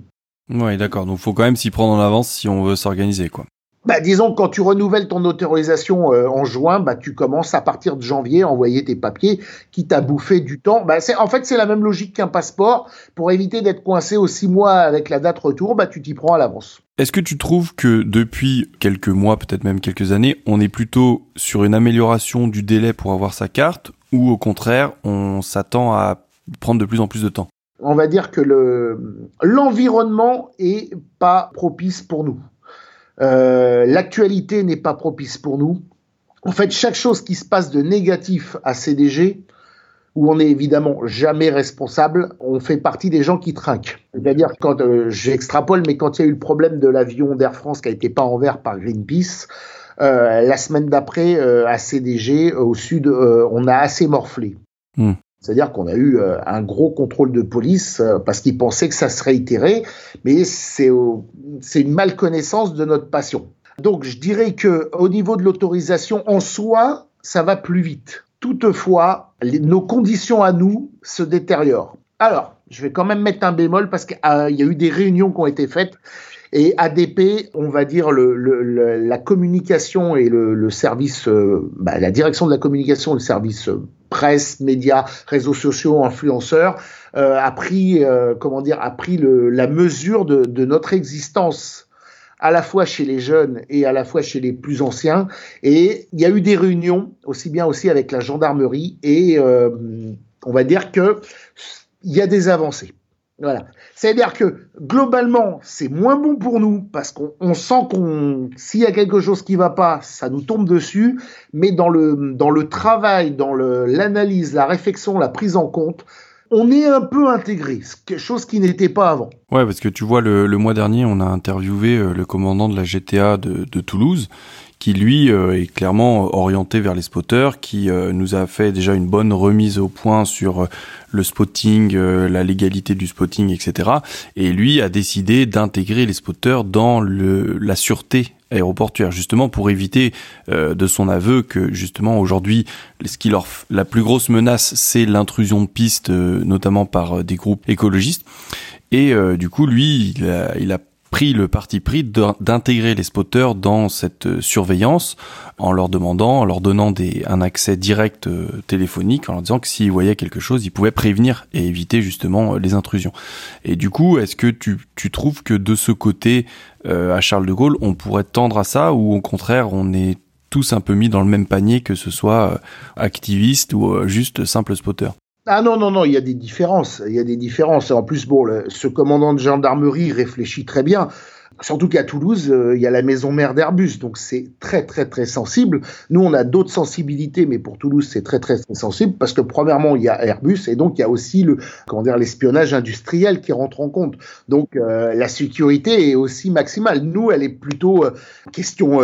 Oui, d'accord. Donc faut quand même s'y prendre en avance si on veut s'organiser, quoi. Bah, disons que quand tu renouvelles ton autorisation euh, en juin, bah, tu commences à partir de janvier à envoyer tes papiers, qui t'a bouffé du temps. Bah, c'est, en fait, c'est la même logique qu'un passeport. Pour éviter d'être coincé aux six mois avec la date retour, bah, tu t'y prends à l'avance. Est-ce que tu trouves que depuis quelques mois, peut-être même quelques années, on est plutôt sur une amélioration du délai pour avoir sa carte, ou au contraire, on s'attend à prendre de plus en plus de temps? On va dire que le, l'environnement est pas propice pour nous. Euh, l'actualité n'est pas propice pour nous. En fait, chaque chose qui se passe de négatif à CDG, où on est évidemment jamais responsable, on fait partie des gens qui trinquent. C'est-à-dire quand euh, j'extrapole, mais quand il y a eu le problème de l'avion d'Air France qui a été pas en vert par Greenpeace, euh, la semaine d'après à CDG au sud, on a assez morflé. Hmm. C'est-à-dire qu'on a eu euh, un gros contrôle de police euh, parce qu'ils pensaient que ça serait itéré, mais c'est une malconnaissance de notre passion. Donc je dirais que au niveau de l'autorisation en soi, ça va plus vite. Toutefois, nos conditions à nous se détériorent. Alors, je vais quand même mettre un bémol parce qu'il euh, y a eu des réunions qui ont été faites et ADP, on va dire le, la communication et le, service, bah, la direction de la communication, le service presse, médias, réseaux sociaux, influenceurs, euh, a pris, euh, comment dire, a pris le, la mesure de, de, notre existence à la fois chez les jeunes et à la fois chez les plus anciens. Et il y a eu des réunions, aussi bien aussi avec la gendarmerie, et euh, on va dire que il y a des avancées. Voilà. C'est-à-dire que globalement, c'est moins bon pour nous parce qu'on sent qu'on, s'il y a quelque chose qui va pas, ça nous tombe dessus. Mais dans le dans le travail, dans l'analyse, la réflexion, la prise en compte, on est un peu intégré, quelque chose qui n'était pas avant. Ouais, parce que tu vois, le, le, mois dernier, on a interviewé euh, le commandant de la GTA de, de Toulouse, qui lui euh, est clairement orienté vers les spotters, qui euh, nous a fait déjà une bonne remise au point sur euh, le spotting, la légalité du spotting, etc. Et lui a décidé d'intégrer les spotters dans le, la sûreté aéroportuaire justement pour éviter de son aveu que justement aujourd'hui ce qui leur la plus grosse menace c'est l'intrusion de pistes notamment par des groupes écologistes et du coup lui il a, il a pris le parti pris d'intégrer les spotters dans cette euh, surveillance en leur demandant, en leur donnant un accès direct euh, téléphonique, en leur disant que s'ils voyaient quelque chose, ils pouvaient prévenir et éviter justement euh, les intrusions. Et du coup, est-ce que tu, tu trouves que de ce côté, à Charles de Gaulle, on pourrait tendre à ça ou au contraire, on est tous un peu mis dans le même panier que ce soit activiste ou juste simple spotter ah non, non, non, il y a des différences. Il y a des différences. En plus, bon, ce commandant de gendarmerie réfléchit très bien. Surtout qu'à Toulouse, euh, il y a la maison mère d'Airbus, donc c'est très très très sensible. Nous, on a d'autres sensibilités, mais pour Toulouse, c'est très, très sensible parce que premièrement, il y a Airbus et donc il y a aussi le comment dire l'espionnage industriel qui rentre en compte. Donc euh, la sécurité est aussi maximale. Nous, elle est plutôt euh, question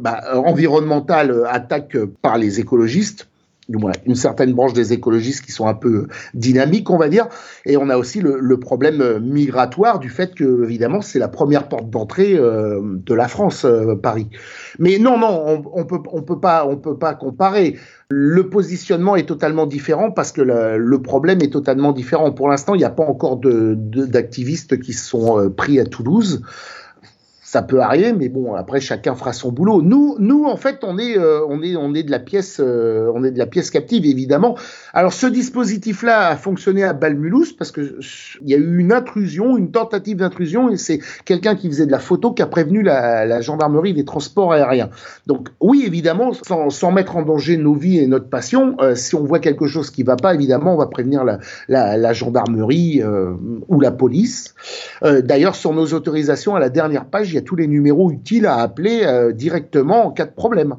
bah, environnementale, attaque par les écologistes du moins une certaine branche des écologistes qui sont un peu dynamiques, on va dire. Et on a aussi le, problème euh, migratoire du fait que, évidemment, c'est la première porte d'entrée euh, de la France, euh, Paris. Mais non, non, on, on peut, on peut pas, peut pas comparer. Le positionnement est totalement différent parce que le, problème est totalement différent. Pour l'instant, il n'y a pas encore d'activistes qui sont pris à Toulouse ça peut arriver, mais bon, après chacun fera son boulot. Nous, nous en fait, on est, euh, on est, on est de la pièce, euh, on est de la pièce captive, évidemment. Alors, ce dispositif-là a fonctionné à Balmulhouse parce que il y a eu une intrusion, une tentative d'intrusion, et c'est quelqu'un qui faisait de la photo qui a prévenu la, gendarmerie des transports aériens. Donc, oui, évidemment, sans, mettre en danger nos vies et notre passion, euh, si on voit quelque chose qui va pas, évidemment, on va prévenir la, gendarmerie ou la police. D'ailleurs, sur nos autorisations, à la dernière page, il y a tous les numéros utiles à appeler euh, directement en cas de problème.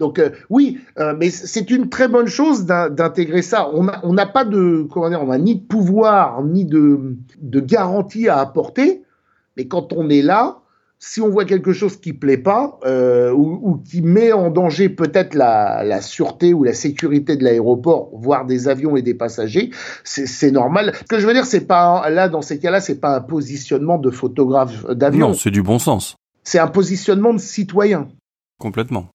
Donc euh, oui, euh, mais c'est une très bonne chose d'intégrer ça. On n'a pas de comment dire, on a ni de pouvoir ni de, de garantie à apporter, mais quand on est là, si on voit quelque chose qui plaît pas ou, qui met en danger peut-être la, la, sûreté ou la sécurité de l'aéroport, voire des avions et des passagers, c'est normal. Ce que je veux dire, c'est pas là dans ces cas-là, c'est pas un positionnement de photographe d'avion. Non, c'est du bon sens. C'est un positionnement de citoyen. Complètement.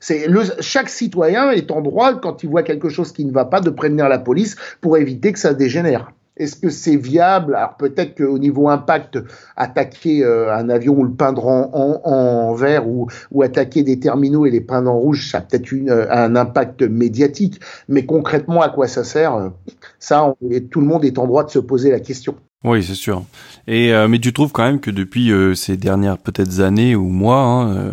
C'est le, chaque citoyen est en droit, quand il voit quelque chose qui ne va pas, de prévenir la police pour éviter que ça dégénère. Est-ce que c'est viable? Alors peut-être qu'au niveau impact, attaquer euh, un avion ou le peindre en, vert ou, attaquer des terminaux et les peindre en rouge, ça a peut-être un impact médiatique. Mais concrètement, à quoi ça sert? Ça, tout le monde est en droit de se poser la question. Oui, c'est sûr. Et euh, mais tu trouves quand même que depuis euh, ces dernières peut-être années ou mois, hein,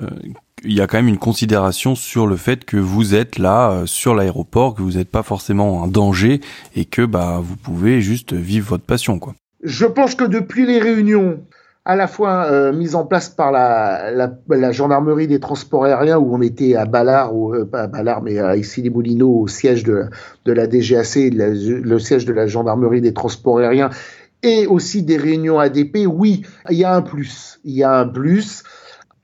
il y a quand même une considération sur le fait que vous êtes là sur l'aéroport, que vous n'êtes pas forcément en danger et que bah vous pouvez juste vivre votre passion. Je pense que depuis les réunions à la fois mises en place par la, gendarmerie des transports aériens où on était à Ballard, ou pas à Ballard, mais à Issy-les-Moulineaux, au siège de la DGAC, le siège de la gendarmerie des transports aériens, et aussi des réunions ADP, oui, il y a un plus. Il y a un plus.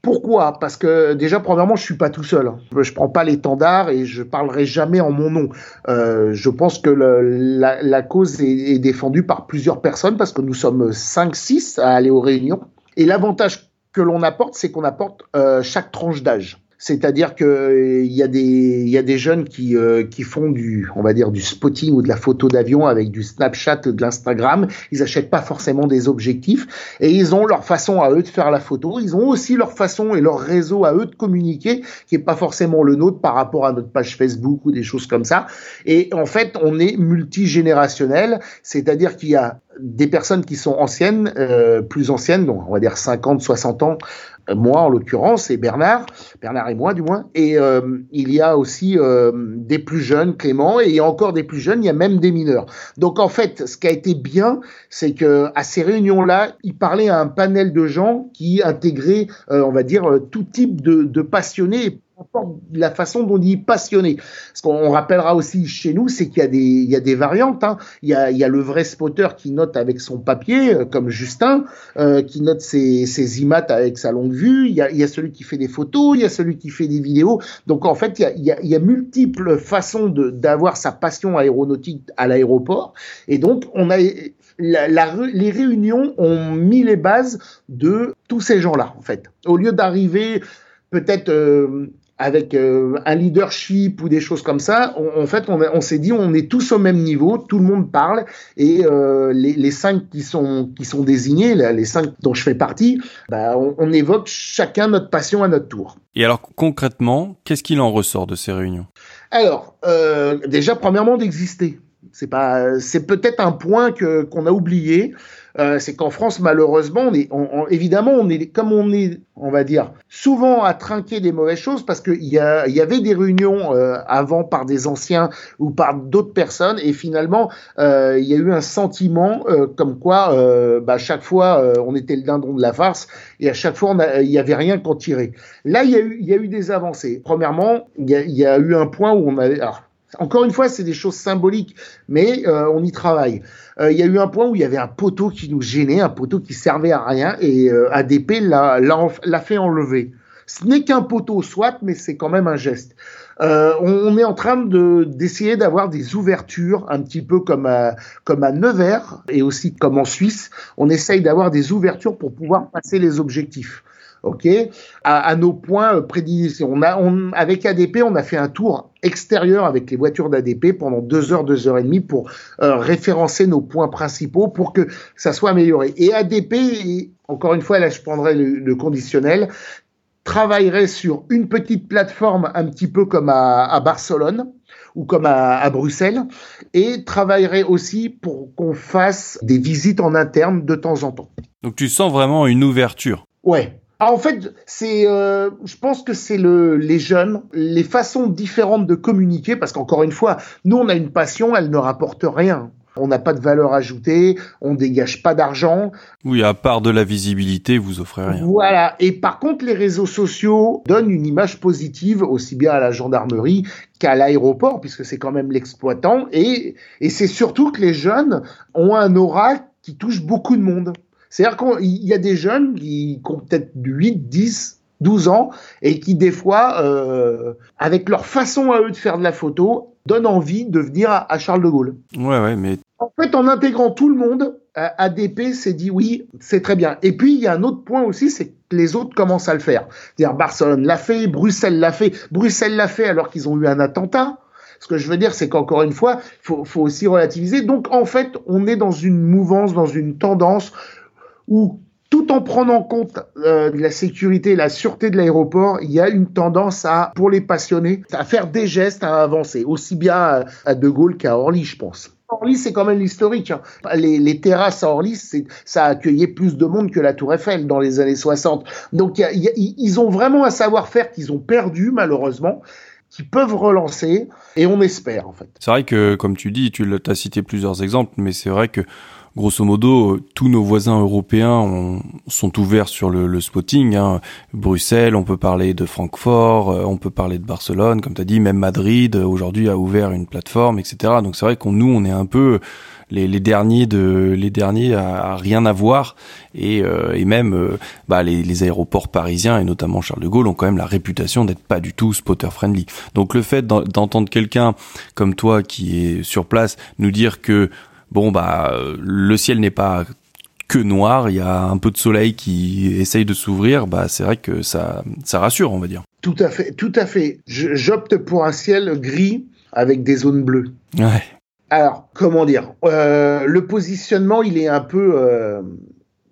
Pourquoi? Parce que déjà, premièrement, je suis pas tout seul. Je prends pas l'étendard et je parlerai jamais en mon nom. Euh, je pense que la, cause est, défendue par plusieurs personnes parce que nous sommes 5-6 à aller aux réunions. Et l'avantage que l'on apporte, c'est qu'on apporte euh, chaque tranche d'âge. C'est-à-dire que euh, il y a des y a des jeunes qui euh, qui font du on va dire du spotting ou de la photo d'avion avec du Snapchat, de l'Instagram. Ils achètent pas forcément des objectifs et ils ont leur façon à eux de faire la photo. Ils ont aussi leur façon et leur réseau à eux de communiquer qui est pas forcément le nôtre par rapport à notre page Facebook ou des choses comme ça. Et en fait, on est multigénérationnel, c'est-à-dire qu'il y a des personnes qui sont anciennes, euh, plus anciennes, donc on va dire 50, 60 ans, moi en l'occurrence, et Bernard, Bernard et moi du moins, et euh, il y a aussi euh, des plus jeunes, Clément, et encore des plus jeunes, il y a même des mineurs. Donc en fait, ce qui a été bien, c'est que à ces réunions-là, il parlait à un panel de gens qui intégraient, euh, on va dire, tout type de, passionnés la façon dont il est passionné. Ce qu'on rappellera aussi chez nous, c'est qu'il y a des, il y a des variantes. Hein. Il, y a, il y a le vrai spotter qui note avec son papier, comme Justin, qui note ses, ses IMAT avec sa longue Il y, a, celui qui fait des photos, il y a celui qui fait des vidéos. Donc en fait, il y a, multiples façons d'avoir sa passion aéronautique à l'aéroport. Et donc, on a les réunions ont mis les bases de tous ces gens-là, en fait. Au lieu d'arriver peut-être euh, avec euh, un leadership ou des choses comme ça, en fait, on, s'est dit, on est tous au même niveau, tout le monde parle, et euh, les, cinq qui sont qui sont désignés, les cinq dont je fais partie, bah, on, évoque chacun notre passion à notre tour. Et alors concrètement, qu'est-ce qu'il en ressort de ces réunions? Alors, euh, déjà, premièrement, d'exister. C'est pas, c'est peut-être un point que qu'on a oublié. Euh, c'est qu'en France, malheureusement, on est, évidemment, on est, comme on est, on va dire, souvent à trinquer des mauvaises choses, parce qu'il y, y avait des réunions euh, avant par des anciens ou par d'autres personnes, et finalement, euh, il y a eu un sentiment comme quoi, bah, chaque fois, on était le dindon de la farce, et à chaque fois, il n'y avait rien qu'en tirer. Là, il y, a eu, y a eu des avancées. Premièrement, il y a, y a eu un point où on avait... Alors, encore une fois, c'est des choses symboliques, mais on y travaille. Euh, il y a eu un point où il y avait un poteau qui nous gênait, un poteau qui servait à rien, et euh, ADP l'a fait enlever. Ce n'est qu'un poteau, soit, mais c'est quand même un geste. Euh, on, est en train de d'essayer d'avoir des ouvertures, un petit peu comme à, comme à Nevers et aussi comme en Suisse. On essaye d'avoir des ouvertures pour pouvoir passer les objectifs ok, à, nos points prédilections. On a, on, avec ADP, on a fait un tour extérieur avec les voitures d'ADP pendant deux heures, deux heures et demie pour euh, référencer nos points principaux pour que ça soit amélioré. Et ADP, encore une fois, là, je prendrai le, conditionnel, travaillerait sur une petite plateforme un petit peu comme à, à Barcelone ou comme à, à, Bruxelles, et travaillerait aussi pour qu'on fasse des visites en interne de temps en temps. Donc tu sens vraiment une ouverture. Ouais, ah, en fait, c'est, euh, je pense que c'est le, les jeunes, les façons différentes de communiquer, parce qu'encore une fois, nous on a une passion, elle ne rapporte rien. On n'a pas de valeur ajoutée, on dégage pas d'argent. Oui, à part de la visibilité, vous offrez rien. Voilà. Et par contre, les réseaux sociaux donnent une image positive aussi bien à la gendarmerie qu'à l'aéroport, puisque c'est quand même l'exploitant. Et, et c'est surtout que les jeunes ont un aura qui touche beaucoup de monde. C'est-à-dire qu'il y a des jeunes qui, ont peut-être 8, 10, 12 ans et qui des fois, euh, avec leur façon à eux de faire de la photo, donnent envie de venir à, Charles de Gaulle. Ouais, ouais, mais... En fait, en intégrant tout le monde, ADP s'est dit oui, c'est très bien. Et puis, il y a un autre point aussi, c'est que les autres commencent à le faire. C'est-à-dire Barcelone l'a fait, Bruxelles l'a fait. Bruxelles l'a fait alors qu'ils ont eu un attentat. Ce que je veux dire, c'est qu'encore une fois, faut, faut aussi relativiser. Donc, en fait, on est dans une mouvance, dans une tendance où tout en prenant en compte euh, la sécurité et la sûreté de l'aéroport, il y a une tendance à, pour les passionnés, à faire des gestes, à avancer, aussi bien à, De Gaulle qu'à Orly, je pense. Orly, c'est quand même l'historique. Hein. Les, terrasses à Orly, ça a accueilli plus de monde que la Tour Eiffel dans les années 60. Donc, ils ont vraiment un savoir-faire qu'ils ont perdu, malheureusement qui peuvent relancer et on espère en fait. C'est vrai que comme tu dis, tu as cité plusieurs exemples, mais c'est vrai que grosso modo, tous nos voisins européens sont ouverts sur le, spotting. Hein. Bruxelles, on peut parler de Francfort, euh, on peut parler de Barcelone, comme tu as dit, même Madrid euh, aujourd'hui a ouvert une plateforme, etc. Donc c'est vrai qu'on nous, on est un peu les, derniers de les derniers à, rien à voir et, euh, et même bah, les, les, aéroports parisiens et notamment Charles de Gaulle ont quand même la réputation d'être pas du tout spotter friendly. Donc le fait d'entendre quelqu'un comme toi qui est sur place nous dire que bon bah le ciel n'est pas que noir, il y a un peu de soleil qui essaye de s'ouvrir, bah c'est vrai que ça ça rassure, on va dire. Tout à fait, tout à fait. J'opte pour un ciel gris avec des zones bleues. Ouais. Alors, comment dire euh, Le positionnement, il est un peu euh,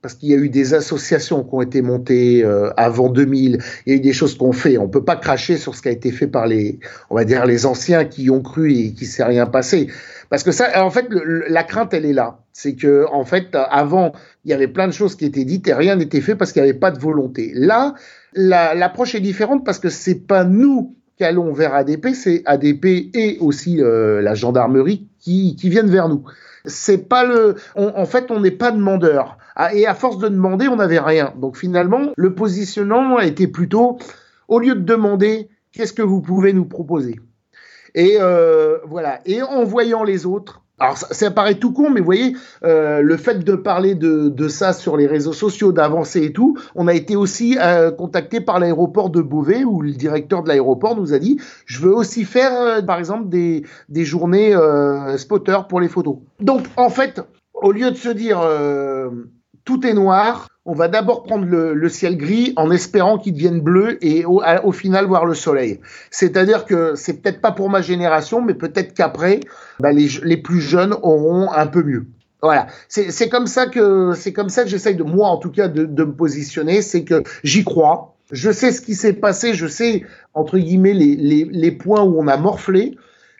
parce qu'il y a eu des associations qui ont été montées euh, avant 2000, il y a eu des choses qu'on fait. On peut pas cracher sur ce qui a été fait par les, on va dire, les anciens qui ont cru et qui s'est rien passé. Parce que ça, en fait, la crainte, elle est là. C'est que, en fait, avant, il y avait plein de choses qui étaient dites et rien n'était fait parce qu'il n'y avait pas de volonté. Là, l'approche est différente parce que c'est pas nous qui allons vers ADP, c'est ADP et aussi euh, la gendarmerie qui, qui viennent vers nous. C'est pas le, en fait, on n'est pas demandeur. Et à force de demander, on n'avait rien. Donc finalement, le positionnement a été plutôt, au lieu de demander, qu'est-ce que vous pouvez nous proposer? Et euh, voilà. Et en voyant les autres, alors ça, paraît tout con, mais vous voyez, euh, le fait de parler de, ça sur les réseaux sociaux, d'avancer et tout, on a été aussi euh, contacté par l'aéroport de Beauvais où le directeur de l'aéroport nous a dit, je veux aussi faire, par exemple, des, des journées spotter pour les photos. Donc en fait, au lieu de se dire tout est noir, on va d'abord prendre le, ciel gris en espérant qu'il devienne bleu et au, final voir le soleil. C'est-à-dire que c'est peut-être pas pour ma génération, mais peut-être qu'après, bah, les, plus jeunes auront un peu mieux. Voilà, c'est comme ça que c'est comme ça que j'essaye de moi en tout cas de, de me positionner, c'est que j'y crois. Je sais ce qui s'est passé, je sais entre guillemets les, les, les points où on a morflé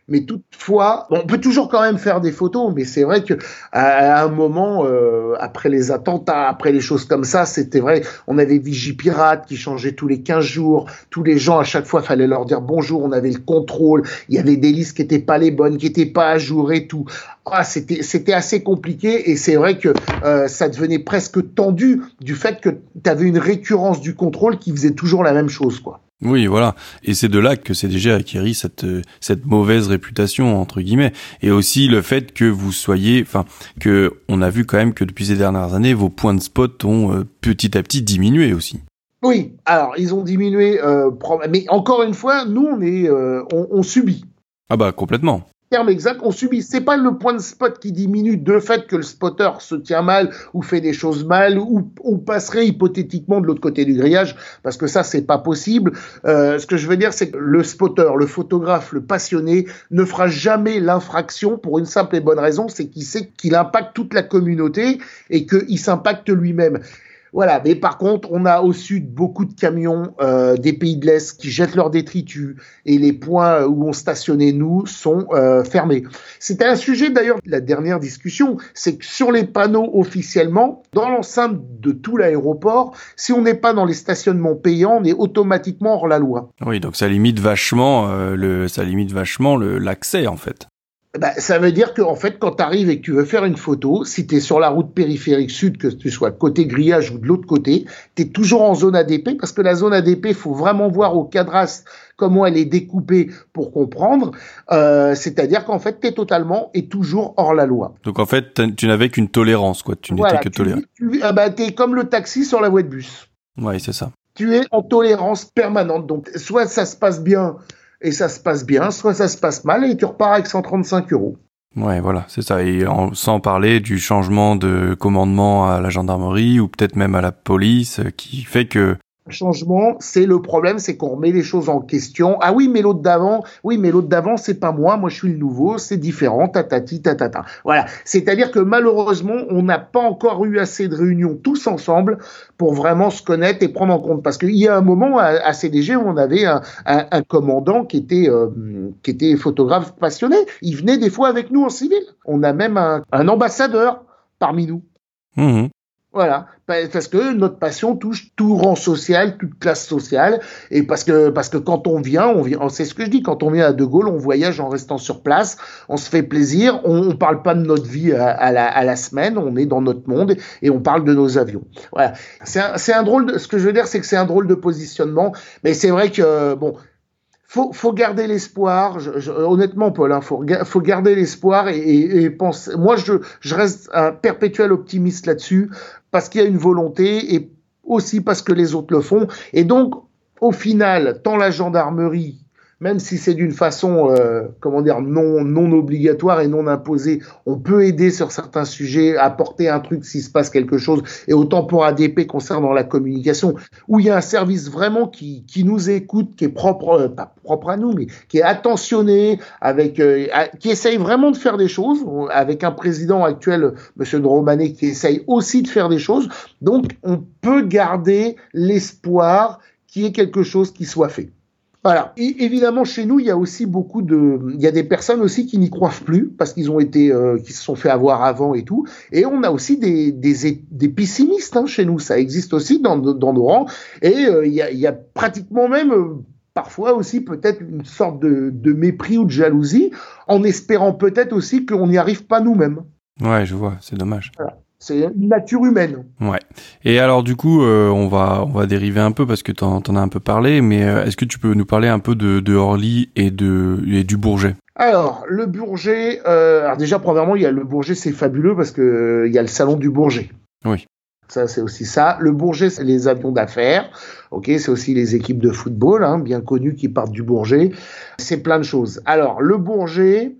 mais toutefois, on peut toujours quand même faire des photos, mais c'est vrai que à, un moment, euh, après les attentats, après les choses comme ça, c'était vrai, on avait Vigipirate qui changeait tous les 15 jours, tous les gens à chaque fois fallait leur dire bonjour, on avait le contrôle, il y avait des listes qui étaient pas les bonnes, qui étaient pas à jour et tout. Ah, c'était c'était assez compliqué. Et c'est vrai que euh, ça devenait presque tendu du fait que tu avais une récurrence du contrôle qui faisait toujours la même chose quoi. Oui, voilà. Et c'est de là que c'est déjà acquis cette cette mauvaise réputation entre guillemets, et aussi le fait que vous soyez, enfin, que on a vu quand même que depuis ces dernières années, vos points de spot ont euh, petit à petit diminué aussi. Oui, alors ils ont diminué, euh, mais encore une fois, nous on est, euh, on subit. Ah bah complètement terme exact, on subit. C'est pas le point de spot qui diminue de fait que le spotter se tient mal ou fait des choses mal ou, on passerait hypothétiquement de l'autre côté du grillage parce que ça c'est pas possible. Euh, ce que je veux dire c'est que le spotter, le photographe, le passionné ne fera jamais l'infraction pour une simple et bonne raison, c'est qu'il sait qu'il impacte toute la communauté et qu'il s'impacte lui-même. Voilà, mais par contre, on a au sud beaucoup de camions euh, des pays de l'Est qui jettent leurs détritus et les points où on stationnait nous sont euh, fermés. C'était un sujet d'ailleurs de la dernière discussion, c'est que sur les panneaux officiellement, dans l'enceinte de tout l'aéroport, si on n'est pas dans les stationnements payants, on est automatiquement hors la loi. Oui, donc ça limite vachement euh, le, ça limite vachement l'accès en fait. Bah, ça veut dire qu'en fait, quand tu arrives et que tu veux faire une photo, si tu es sur la route périphérique sud, que tu sois côté grillage ou de l'autre côté, tu es toujours en zone ADP parce que la zone ADP, faut vraiment voir au cadastre comment elle est découpée pour comprendre. Euh, C'est-à-dire qu'en fait, tu es totalement et toujours hors la loi. Donc en fait, tu n'avais qu'une tolérance, quoi. Tu n'étais que toléré. Tu, ah bah, es comme le taxi sur la voie de bus. Oui, c'est ça. Tu es en tolérance permanente. Donc, soit ça se passe bien et ça se passe bien, soit ça se passe mal et tu repars avec 135 euros. Ouais, voilà, c'est ça. Et sans parler du changement de commandement à la gendarmerie ou peut-être même à la police, qui fait que changement, c'est le problème, c'est qu'on remet les choses en question. Ah oui, mais l'autre d'avant, oui, mais l'autre d'avant, c'est pas moi, moi je suis le nouveau, c'est différent, tatati, tatata. Voilà. C'est-à-dire que malheureusement, on n'a pas encore eu assez de réunions tous ensemble pour vraiment se connaître et prendre en compte. Parce qu'il y a un moment à, CDG où on avait un, commandant qui était, euh, qui était photographe passionné. Il venait des fois avec nous en civil. On a même un, ambassadeur parmi nous. Mmh voilà, parce que notre passion touche tout rang social, toute classe sociale, et parce que parce que quand on vient, on vient, c'est ce que je dis, quand on vient à De Gaulle, on voyage en restant sur place, on se fait plaisir, on, on parle pas de notre vie à, la, à la semaine, on est dans notre monde et on parle de nos avions. Voilà, c'est un, un drôle. De, ce que je veux dire, c'est que c'est un drôle de positionnement, mais c'est vrai que bon, faut, faut garder l'espoir. honnêtement, Paul, hein, faut, faut garder l'espoir et, et, et penser. Moi, je, je reste un perpétuel optimiste là-dessus parce qu'il y a une volonté et aussi parce que les autres le font. Et donc, au final, tant la gendarmerie même si c'est d'une façon, euh, comment dire, non, non obligatoire et non imposée, on peut aider sur certains sujets, apporter un truc s'il se passe quelque chose, et autant pour ADP concernant la communication, où il y a un service vraiment qui, qui nous écoute, qui est propre, euh, pas propre à nous, mais qui est attentionné, avec, euh, qui essaye vraiment de faire des choses, avec un président actuel, Monsieur Dromanet, qui essaye aussi de faire des choses. Donc, on peut garder l'espoir qu'il y ait quelque chose qui soit fait. Voilà. Et évidemment, chez nous, il y a aussi beaucoup de, il y a des personnes aussi qui n'y croient plus parce qu'ils ont été, euh, qui se sont fait avoir avant et tout. Et on a aussi des des, des pessimistes hein, chez nous. Ça existe aussi dans, dans nos rangs. Et euh, il, y a, il y a pratiquement même euh, parfois aussi peut-être une sorte de, de mépris ou de jalousie, en espérant peut-être aussi qu'on n'y arrive pas nous-mêmes. Ouais, je vois. C'est dommage. Voilà. C'est une nature humaine. Ouais. Et alors du coup, euh, on va on va dériver un peu parce que t'en en as un peu parlé, mais euh, est-ce que tu peux nous parler un peu de, de Orly et de et du Bourget? Alors le Bourget, euh, alors déjà premièrement, il y a le Bourget, c'est fabuleux parce que il y a le salon du Bourget. Oui. Ça, c'est aussi ça. Le Bourget, c'est les avions d'affaires. Ok, c'est aussi les équipes de football, hein, bien connues, qui partent du Bourget. C'est plein de choses. Alors, le Bourget,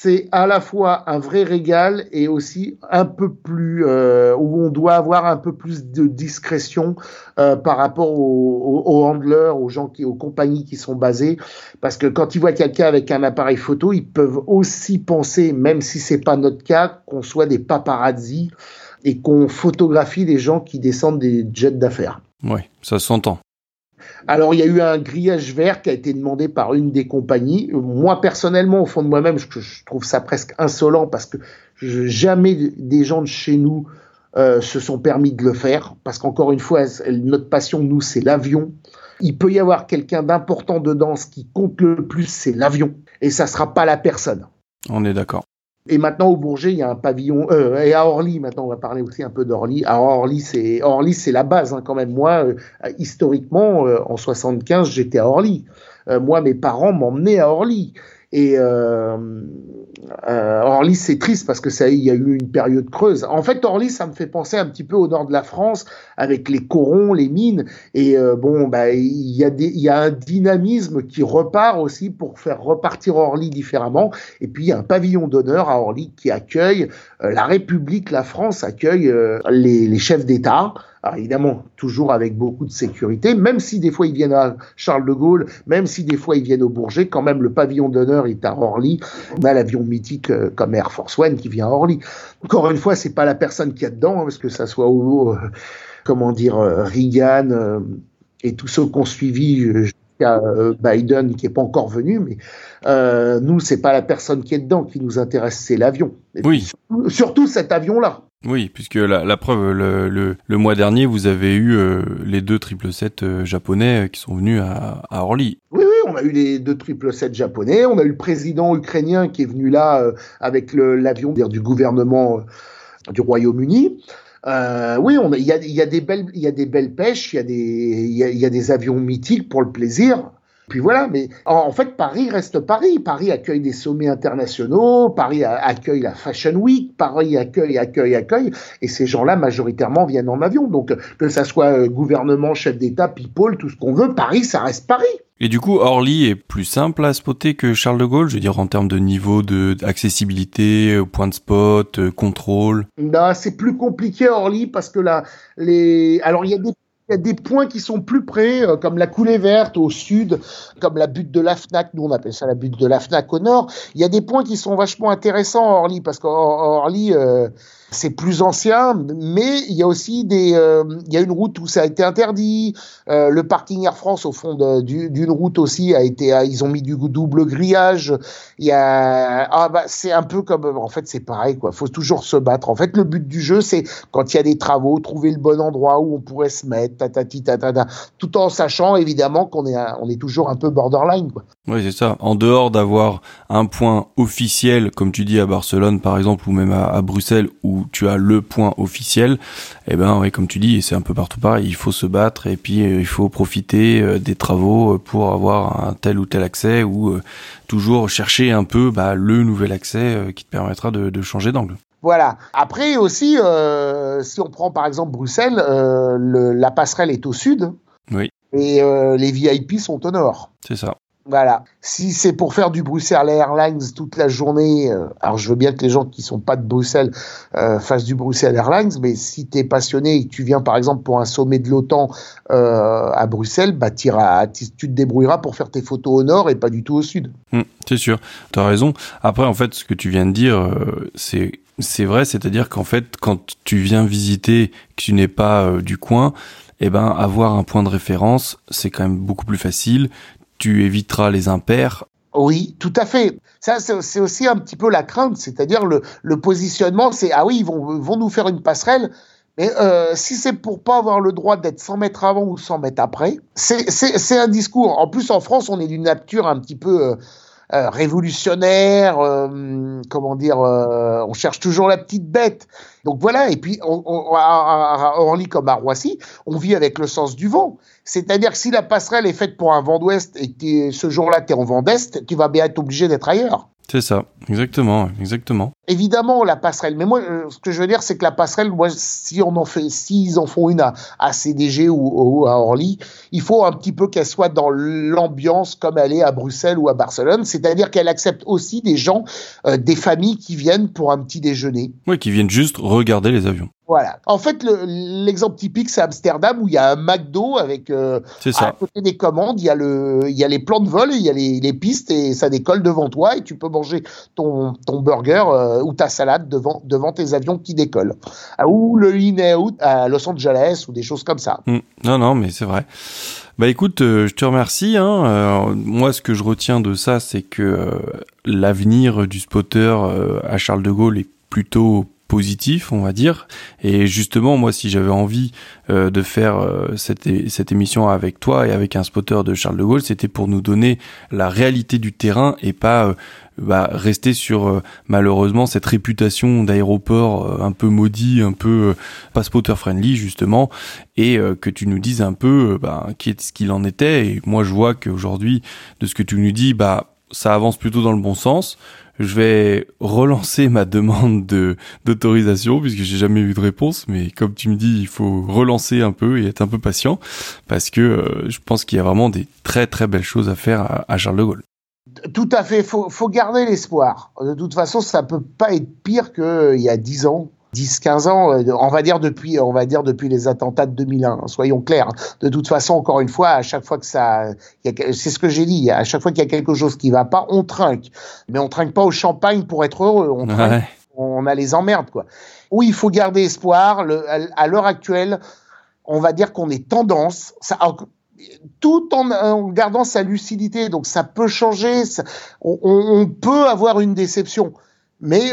c'est à la fois un vrai régal et aussi un peu plus euh, où on doit avoir un peu plus de discrétion euh, par rapport aux, aux, handlers, aux gens qui, aux compagnies qui sont basées, parce que quand ils voient quelqu'un avec un appareil photo, ils peuvent aussi penser, même si c'est pas notre cas, qu'on soit des paparazzi et qu'on photographie des gens qui descendent des jets d'affaires. Oui, ça s'entend. Alors il y a eu un grillage vert qui a été demandé par une des compagnies. Moi personnellement, au fond de moi-même, je, trouve ça presque insolent parce que jamais des gens de chez nous euh, se sont permis de le faire. Parce qu'encore une fois, notre passion, nous, c'est l'avion. Il peut y avoir quelqu'un d'important dedans. Ce qui compte le plus, c'est l'avion. Et ça sera pas la personne. On est d'accord. Et maintenant au Bourget, il y a un pavillon. Euh, et à Orly, maintenant, on va parler aussi un peu d'Orly. À Orly, c'est Orly, c'est la base hein, quand même. Moi, euh, historiquement, euh, en 75, j'étais à Orly. Euh, moi, mes parents m'emmenaient à Orly. Et euh, euh, Orly, c'est triste parce que ça, il y a eu une période creuse. En fait, Orly, ça me fait penser un petit peu au nord de la France avec les corons, les mines. Et euh, bon, bah, il y a des, il y a un dynamisme qui repart aussi pour faire repartir Orly différemment. Et puis, il y a un pavillon d'honneur à Orly qui accueille la République, la France accueille les, les chefs d'État. Alors évidemment, toujours avec beaucoup de sécurité, même si des fois ils viennent à Charles de Gaulle, même si des fois ils viennent au Bourget, quand même le pavillon d'honneur est à Orly. On a l'avion mythique euh, comme Air Force One qui vient à Orly. Encore une fois, c'est pas la personne qui a dedans, hein, parce que ça soit au, euh, comment dire, euh, Reagan et tous ceux qu'on suivi jusqu'à Biden qui est pas encore venu, mais euh, nous c'est pas la personne qui est dedans qui nous intéresse, c'est l'avion. Oui. surtout cet avion-là. Oui, puisque la, la preuve, le, le, le, mois dernier, vous avez eu euh, les deux 777 euh, japonais euh, qui sont venus à, à, Orly. Oui, oui, on a eu les deux 777 japonais, on a eu le président ukrainien qui est venu là euh, avec l'avion du gouvernement du Royaume-Uni. Oui, il y a, des belles, pêches, il y a des avions mythiques pour le plaisir. Puis voilà, mais en fait, Paris reste Paris. Paris accueille des sommets internationaux, Paris accueille la Fashion Week, Paris accueille, accueille, accueille, et ces gens-là, majoritairement, viennent en avion. Donc, que ça soit euh, gouvernement, chef d'État, people, tout ce qu'on veut, Paris, ça reste Paris. Et du coup, Orly est plus simple à spotter que Charles de Gaulle, je veux dire en termes de niveau de accessibilité, euh, point de spot, euh, contrôle. Bah, c'est plus compliqué Orly parce que là, les, alors il y a des Il y a des points qui sont plus près, euh, comme la coulée verte au sud, comme la butte de la FNAC, nous on appelle ça la butte de la FNAC au nord. Il y a des points qui sont vachement intéressants à Orly, parce qu'Orly, euh, c'est plus ancien, mais il y a aussi des, euh, il y a une route où ça a été interdit. Euh, le parking Air France au fond d'une route aussi a été, ils ont mis du double grillage. Il y a, ah bah c'est un peu comme, en fait c'est pareil quoi. Faut toujours se battre. En fait le but du jeu c'est quand il y a des travaux, trouver le bon endroit où on pourrait se mettre, tatati tatata, tout en sachant évidemment qu'on est, on est toujours un peu borderline quoi. Oui c'est ça. En dehors d'avoir un point officiel comme tu dis à Barcelone par exemple ou même à, à Bruxelles où tu as le point officiel, et eh ben oui, comme tu dis, c'est un peu partout pareil, il faut se battre et puis euh, il faut profiter euh, des travaux euh, pour avoir un tel ou tel accès ou toujours chercher un peu bah, le nouvel accès qui te permettra de, changer d'angle. Voilà. Après aussi, si on prend par exemple Bruxelles, la passerelle est au sud. Oui. Et les VIP sont au nord. C'est ça. Voilà. Si c'est pour faire du Bruxelles Airlines toute la journée, euh, alors je veux bien que les gens qui sont pas de Bruxelles euh, fassent du Bruxelles Airlines, mais si tu es passionné et que tu viens par exemple pour un sommet de l'OTAN euh, à Bruxelles, bah tu te débrouilleras pour faire tes photos au nord et pas du tout au sud. Hum, c'est sûr, tu as raison. Après en fait, ce que tu viens de dire, c'est c'est vrai, c'est-à-dire qu'en fait, quand tu viens visiter, que tu n'es pas du coin, eh ben avoir un point de référence, c'est quand même beaucoup plus facile tu éviteras les impairs. Oui, tout à fait. Ça, c'est aussi un petit peu la crainte, c'est-à-dire le, positionnement, c'est ah oui, ils vont, nous faire une passerelle, mais euh, si c'est pour pas avoir le droit d'être 100 mètres avant ou 100 mètres après, c'est un discours. En plus, en France, on est d'une nature un petit peu euh, euh, révolutionnaire, comment dire, on cherche toujours la petite bête. Donc voilà, et puis on, à, Orly comme à Roissy, on vit avec le sens du vent. C'est-à-dire que si la passerelle est faite pour un vent d'ouest et que ce jour-là tu es en vent d'est, tu vas bien être obligé d'être ailleurs. C'est ça, exactement, exactement. Évidemment, la passerelle. Mais moi, euh, ce que je veux dire, c'est que la passerelle, moi, si on en fait, s'ils en font une à, CDG ou, à Orly, il faut un petit peu qu'elle soit dans l'ambiance comme elle est à Bruxelles ou à Barcelone. C'est-à-dire qu'elle accepte aussi des gens, euh, des familles qui viennent pour un petit déjeuner. Oui, qui viennent juste regarder les avions. Voilà. En fait, l'exemple typique, c'est Amsterdam où il y a un McDo avec euh, à côté des commandes, il y a le, il y a les plans de vol, il y a les, les, pistes et ça décolle devant toi et tu peux manger ton, ton burger euh, ou ta salade devant, devant tes avions qui décollent. Ah, ou le in-out à Los Angeles ou des choses comme ça. Hmm. Non, non, mais c'est vrai. Bah écoute, euh, je te remercie. Hein. Euh, moi, ce que je retiens de ça, c'est que l'avenir du spotter à Charles de Gaulle est plutôt positif, on va dire. Et justement, moi, si j'avais envie euh, de faire euh, cette, cette émission avec toi et avec un spotter de Charles de Gaulle, c'était pour nous donner la réalité du terrain et pas euh, bah, rester sur malheureusement cette réputation d'aéroport un peu maudit, un peu pas spotter friendly justement, et que tu nous dises un peu bah, qui est ce qu'il en était. Et moi, je vois qu'aujourd'hui, de ce que tu nous dis, bah ça avance plutôt dans le bon sens je vais relancer ma demande de d'autorisation puisque j'ai jamais eu de réponse. Mais comme tu me dis, il faut relancer un peu et être un peu patient parce que euh, je pense qu'il y a vraiment des très très belles choses à faire à, Charles de Gaulle. Tout à fait. Faut, faut garder l'espoir. De toute façon, ça peut pas être pire qu'il y a dix ans 10-15 ans, euh, on va dire depuis, on va dire depuis les attentats de 2001. Hein, soyons clairs. De toute façon, encore une fois, à chaque fois que ça, c'est ce que j'ai dit. À chaque fois qu'il y a quelque chose qui va pas, on trinque. Mais on trinque pas au champagne pour être heureux. On, on a les emmerdes, quoi. Oui, il faut garder espoir. Le, à l'heure actuelle, on va dire qu'on est tendance. Ça, tout en, en, gardant sa lucidité. Donc ça peut changer. Ça, on, on peut avoir une déception. Mais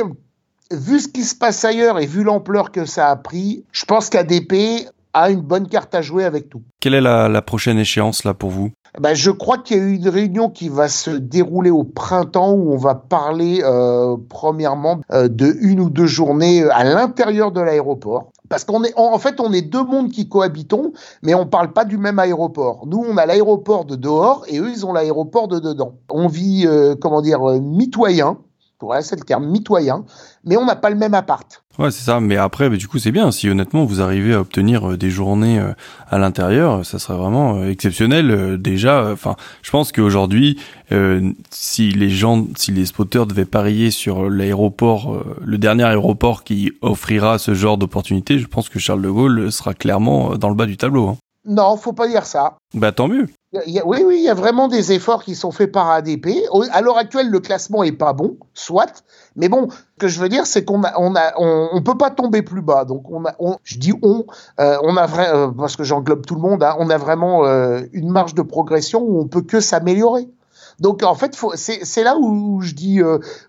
vu ce qui se passe ailleurs et vu l'ampleur que ça a pris, je pense qu'ADP a une bonne carte à jouer avec tout. Quelle est la, prochaine échéance là pour vous? Ben, je crois qu'il y a eu une réunion qui va se dérouler au printemps où on va parler euh, premièrement euh, de une ou deux journées euh, à l'intérieur de l'aéroport. Parce qu'on est, en fait, on est deux mondes qui cohabitons, mais on parle pas du même aéroport. Nous, on a l'aéroport de dehors et eux, ils ont l'aéroport de dedans. On vit, comment dire, mitoyen c'est le terme mitoyen, mais on n'a pas le même appart. Ouais, c'est ça. Mais après, du coup, c'est bien. Si honnêtement vous arrivez à obtenir euh, des journées euh, à l'intérieur, ça serait vraiment euh, exceptionnel. Déjà, enfin, je pense qu'aujourd'hui, si les gens, si les spotters devaient parier sur l'aéroport, le dernier aéroport qui offrira ce genre d'opportunité, je pense que Charles de Gaulle sera clairement dans le bas du tableau. Hein. Non, faut pas dire ça. Bah tant mieux. Oui, oui, il y a vraiment des efforts qui sont faits par ADP. À l'heure actuelle, le classement est pas bon, soit. Mais bon, ce que je veux dire, c'est qu'on a, on a, on, peut pas tomber plus bas. Donc on a, je dis on, euh, on a vrai, euh, parce que j'englobe tout le monde, hein, on a vraiment euh, une marge de progression où on peut que s'améliorer. Donc en fait, c'est là où, je dis,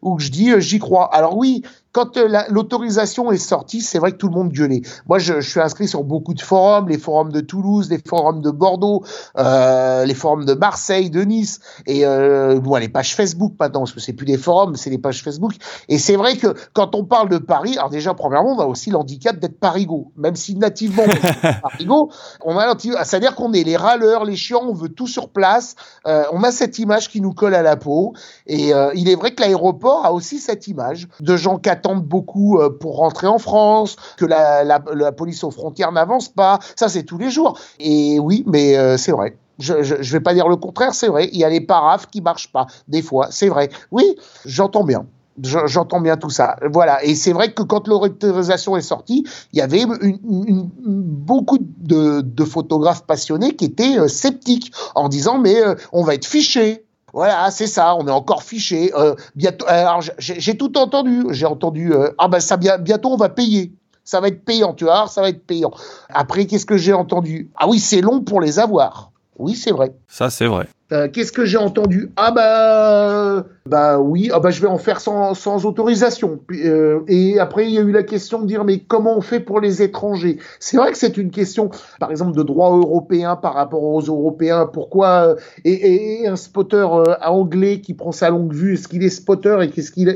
où je dis, j'y crois. Alors oui, quand euh, l'autorisation est sortie, c'est vrai que tout le monde gueulait. Moi, je, je, suis inscrit sur beaucoup de forums, les forums de Toulouse, les forums de Bordeaux, euh, les forums de Marseille, de Nice, et euh, bon, les pages Facebook maintenant, parce que c'est plus des forums, c'est les pages Facebook. Et c'est vrai que quand on parle de Paris, alors déjà, premièrement, on a aussi l'handicap d'être parigo, même si nativement on est parigo, on a c'est-à-dire qu'on est les râleurs, les chiants, on veut tout sur place. Euh, on a cette image qui nous colle à la peau, et il est vrai que l'aéroport a aussi cette image de gens qui beaucoup euh, pour rentrer en France, que la, police aux frontières n'avance pas. Ça, c'est tous les jours. Et oui, mais euh, c'est vrai. Je, je, vais pas dire le contraire, c'est vrai. Il y a les paraphes qui marchent pas, des fois, c'est vrai. Oui, j'entends bien. J'entends bien tout ça. Voilà. Et c'est vrai que quand l'autorisation est sortie, il y avait une, beaucoup de, de, photographes passionnés qui étaient euh, sceptiques en disant mais on va être fiché. Voilà, c'est ça, on est encore fiché. Euh, bientôt, alors j'ai tout entendu. J'ai entendu euh, ah ben ça bientôt on va payer. Ça va être payant, tu vois, ça va être payant. Après, qu'est-ce que j'ai entendu? Ah oui, c'est long pour les avoir. Oui, c'est vrai. Ça, c'est vrai. Euh, qu'est-ce que j'ai entendu? Ah bah bah oui, ah bah je vais en faire sans, autorisation. Euh, et après il y a eu la question de dire mais comment on fait pour les étrangers? C'est vrai que c'est une question, par exemple de droit européen par rapport aux Européens. Pourquoi euh, et, un spotter anglais qui prend sa longue vue, est-ce qu'il est spotter et qu'est-ce qu'il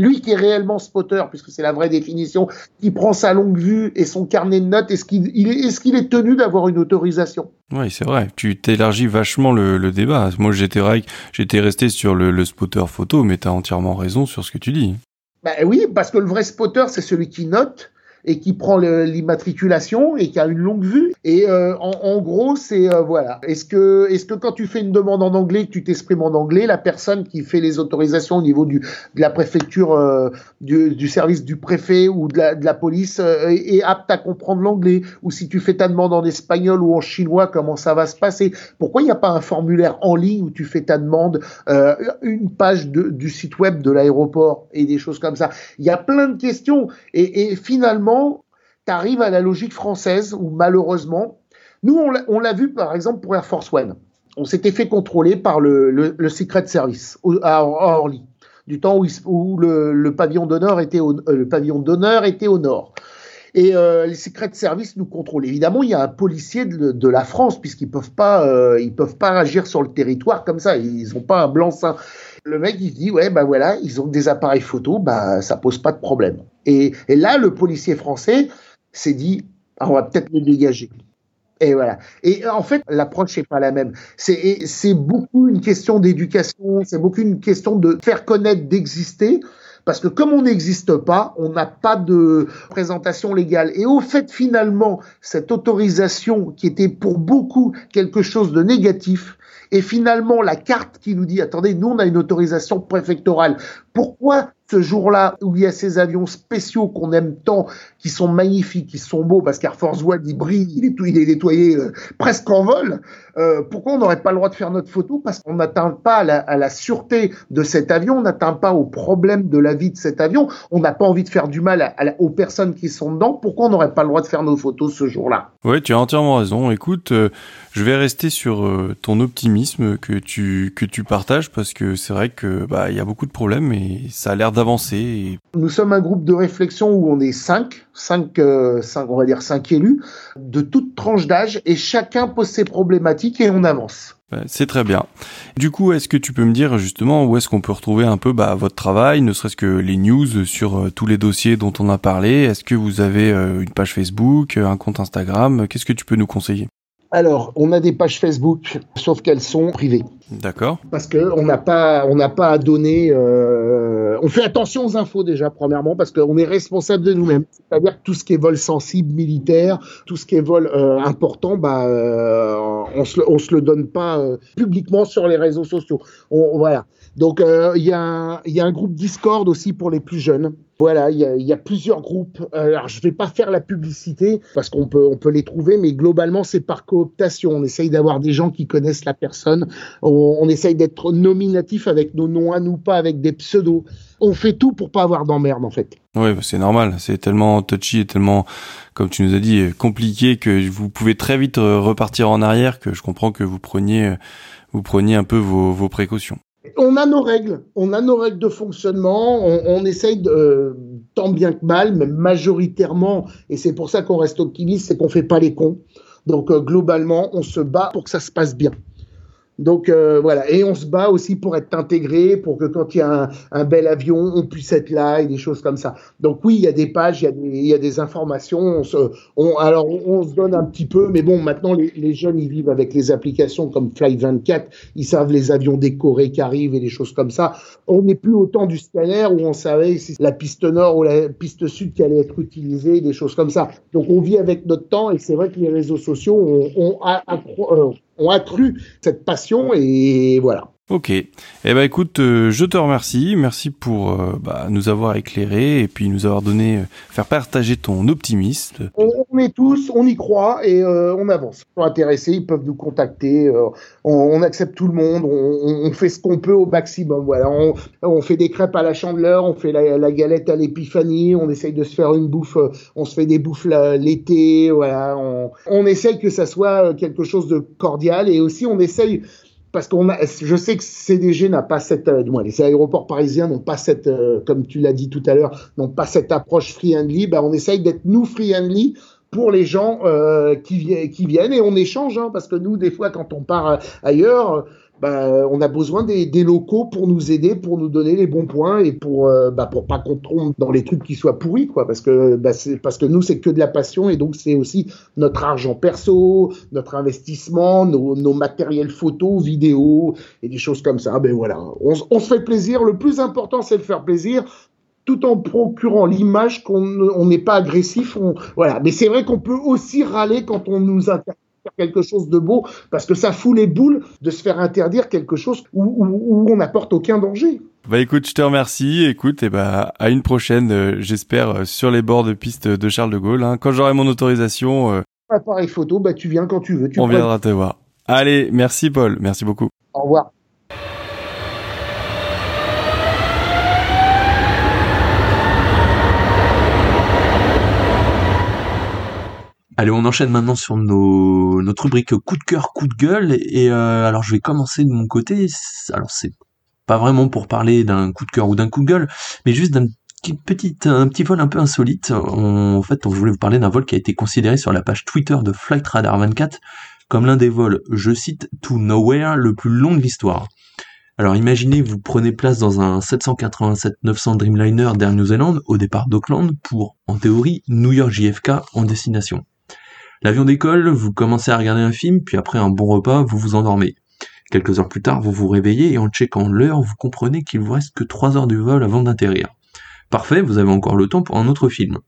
lui qui est réellement spotter puisque c'est la vraie définition, qui prend sa longue vue et son carnet de notes, est-ce qu'il est, tenu d'avoir une autorisation? Oui, c'est vrai. Tu t'élargis vachement le débat. Moi, j'étais resté sur le, spotter photo, mais tu as entièrement raison sur ce que tu dis. Bah oui, parce que le vrai spotter, c'est celui qui note et qui prend l'immatriculation et qui a une longue vue. Et euh, en, gros, c'est euh, voilà. Est-ce que, est-ce que quand tu fais une demande en anglais, tu t'exprimes en anglais, la personne qui fait les autorisations au niveau du, de la préfecture, euh, du, du, service du préfet ou de la, de la police est, apte à comprendre l'anglais? Ou si tu fais ta demande en espagnol ou en chinois, comment ça va se passer? Pourquoi il n'y a pas un formulaire en ligne où tu fais ta demande, une page du site web de l'aéroport et des choses comme ça? Il y a plein de questions et, et finalement tu arrives à la logique française où malheureusement, nous, on l'a vu par exemple pour Air Force One. On s'était fait contrôler par le, le, Secret Service à Orly, du temps où, le, pavillon d'honneur était, au, euh, le pavillon d'honneur était au nord. Et euh, les Secret Service nous contrôlent. Évidemment, il y a un policier de, la France, puisqu'ils peuvent euh, peuvent pas agir sur le territoire comme ça. Ils n'ont pas un blanc-seing. Le mec, il dit, ouais, bah voilà, ils ont des appareils photo, bah ça pose pas de problème. Et, là, le policier français, s'est dit, ah, on va peut-être le dégager. Et voilà. Et en fait, l'approche n'est pas la même. C'est beaucoup une question d'éducation, c'est beaucoup une question de faire connaître, d'exister. Parce que comme on n'existe pas, on n'a pas de présentation légale. Et au fait, finalement, cette autorisation qui était pour beaucoup quelque chose de négatif, et finalement la carte qui nous dit, attendez, nous on a une autorisation préfectorale. Pourquoi ce jour-là où il y a ces avions spéciaux qu'on aime tant, qui sont magnifiques, qui sont beaux, parce qu'Air Force One, il brille, il est, il est nettoyé euh, presque en vol, euh, pourquoi on n'aurait pas le droit de faire notre photo? Parce qu'on n'atteint pas à la, sûreté de cet avion, on n'atteint pas au problème de la vie de cet avion, on n'a pas envie de faire du mal aux personnes qui sont dedans, pourquoi on n'aurait pas le droit de faire nos photos ce jour-là? Oui, tu as entièrement raison. Écoute, euh, je vais rester sur ton optimisme que tu, que tu partages, parce que c'est vrai que bah il y a beaucoup de problèmes et ça a l'air d'avancer. Nous sommes un groupe de réflexion où on est cinq, cinq, euh, cinq on va dire cinq élus, de toute tranche d'âge, et chacun pose ses problématiques et on avance. C'est très bien. Du coup, est-ce que tu peux me dire justement où est-ce qu'on peut retrouver un peu bah, votre travail, ne serait-ce que les news sur euh, tous les dossiers dont on a parlé? Est-ce que vous avez euh, une page Facebook, un compte Instagram? Qu'est-ce que tu peux nous conseiller? Alors, on a des pages Facebook, sauf qu'elles sont privées. D'accord. Parce que on n'a pas, on n'a pas à donner. Euh, on fait attention aux infos déjà premièrement parce qu'on est responsable de nous-mêmes. C'est-à-dire que tout ce qui est vol sensible, militaire, tout ce qui est vol euh, important, bah, euh, on se, on se le donne pas euh, publiquement sur les réseaux sociaux. On, voilà. Donc euh, il y, a un, y a un groupe Discord aussi pour les plus jeunes. Voilà, il y a, plusieurs groupes. Alors je vais pas faire la publicité parce qu'on peut on peut les trouver, mais globalement c'est par cooptation. On essaye d'avoir des gens qui connaissent la personne. On, on essaye d'être nominatif avec nos noms à nous, pas avec des pseudos. On fait tout pour pas avoir d'emmerde en fait. Oui, bah, c'est normal. C'est tellement touchy et tellement, comme tu nous as dit, compliqué que vous pouvez très vite repartir en arrière. Que je comprends que vous preniez vous preniez un peu vos précautions on a nos règles, on a nos règles de fonctionnement, on, on essaye de, euh, tant bien que mal, mais majoritairement, et c'est pour ça qu'on reste optimiste, c'est qu'on fait pas les cons. Donc euh, globalement, on se bat pour que ça se passe bien. Donc euh, voilà, et on se bat aussi pour être intégré, pour que quand il y a un, un, bel avion, on puisse être là et des choses comme ça. Donc oui, il y a des pages, il y a des, il y a des informations. On se, on, alors on, se donne un petit peu, mais bon, maintenant les, les, jeunes ils vivent avec les applications comme Flight 24, ils savent les avions décorés qui arrivent et des choses comme ça. On n'est plus au temps du scanner où on savait si la piste nord ou la piste sud qui allait être utilisée, des choses comme ça. Donc on vit avec notre temps et c'est vrai que les réseaux sociaux ont, ont, euh, ont accru cette passion et voilà. Ok. Eh ben écoute, euh, je te remercie. Merci pour euh, bah, nous avoir éclairé et puis nous avoir donné, euh, faire partager ton optimisme. On, est tous, on y croit et euh, on avance. Ils sont intéressés, ils peuvent nous contacter. Euh, on, on, accepte tout le monde. On, fait ce qu'on peut au maximum. Voilà. On, fait des crêpes à la chandeleur, on fait la, la galette à l'épiphanie. On essaye de se faire une bouffe. On se fait des bouffes l'été. Voilà. On, on essaye que ça soit quelque chose de cordial et aussi on essaye parce qu'on a, je sais que CDG n'a pas cette, euh, moi, les aéroports parisiens n'ont pas cette, euh, comme tu l'as dit tout à l'heure, n'ont pas cette approche free handly. Bah, on essaye d'être nous free handly pour les gens euh, qui, qui viennent et on échange, hein, parce que nous, des fois, quand on part ailleurs, bah, on a besoin des, des, locaux pour nous aider, pour nous donner les bons points et pour, euh, bah, pour pas qu'on trompe dans les trucs qui soient pourris, quoi. Parce que, bah, parce que nous, c'est que de la passion et donc c'est aussi notre argent perso, notre investissement, nos, nos matériels photos, vidéos et des choses comme ça. Ben voilà, on, on se fait plaisir. Le plus important, c'est de faire plaisir tout en procurant l'image qu'on n'est pas agressif. On, voilà. Mais c'est vrai qu'on peut aussi râler quand on nous interdit quelque chose de beau, parce que ça fout les boules de se faire interdire quelque chose où, où, où on n'apporte aucun danger. Bah écoute, je te remercie. Écoute, et bah à une prochaine, euh, j'espère euh, sur les bords de piste de Charles de Gaulle. Hein. Quand j'aurai mon autorisation, euh, appareil photo, bah tu viens quand tu veux. Tu on viendra te voir. Allez, merci Paul, merci beaucoup. Au revoir. Allez, on enchaîne maintenant sur notre rubrique coup de cœur, coup de gueule. Et euh, alors, je vais commencer de mon côté. Alors, c'est pas vraiment pour parler d'un coup de cœur ou d'un coup de gueule, mais juste d'un petit, un petit vol un peu insolite. En fait, on voulait vous parler d'un vol qui a été considéré sur la page Twitter de Flight Radar 24 comme l'un des vols, je cite, to nowhere le plus long de l'histoire. Alors imaginez, vous prenez place dans un 787-900 Dreamliner d'Air New Zealand au départ d'Auckland pour, en théorie, New York JFK en destination. L'avion décolle, vous commencez à regarder un film, puis après un bon repas, vous vous endormez. Quelques heures plus tard, vous vous réveillez et en checkant l'heure, vous comprenez qu'il vous reste que 3 heures de vol avant d'atterrir. Parfait, vous avez encore le temps pour un autre film.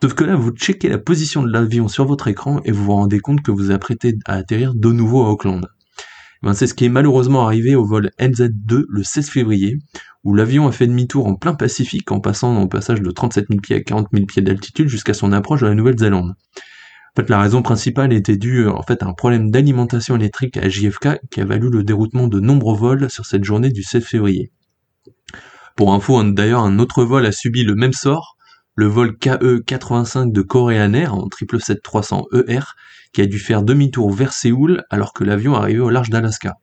Sauf que là, vous checkez la position de l'avion sur votre écran et vous vous rendez compte que vous vous apprêtez à atterrir de nouveau à Auckland. Ben, c'est ce qui est malheureusement arrivé au vol NZ2 le 16 février, où l'avion a fait demi-tour en plein Pacifique en passant au passage de 37 000 pieds à 40 000 pieds d'altitude jusqu'à son approche de la Nouvelle-Zélande. En fait, la raison principale était due en fait à un problème d'alimentation électrique à JFK qui a valu le déroutement de nombreux vols sur cette journée du 16 février. Pour info, d'ailleurs, un autre vol a subi le même sort, le vol KE85 de Korean Air en 777-300ER, qui a dû faire demi-tour vers Séoul alors que l'avion arrivait au large d'Alaska.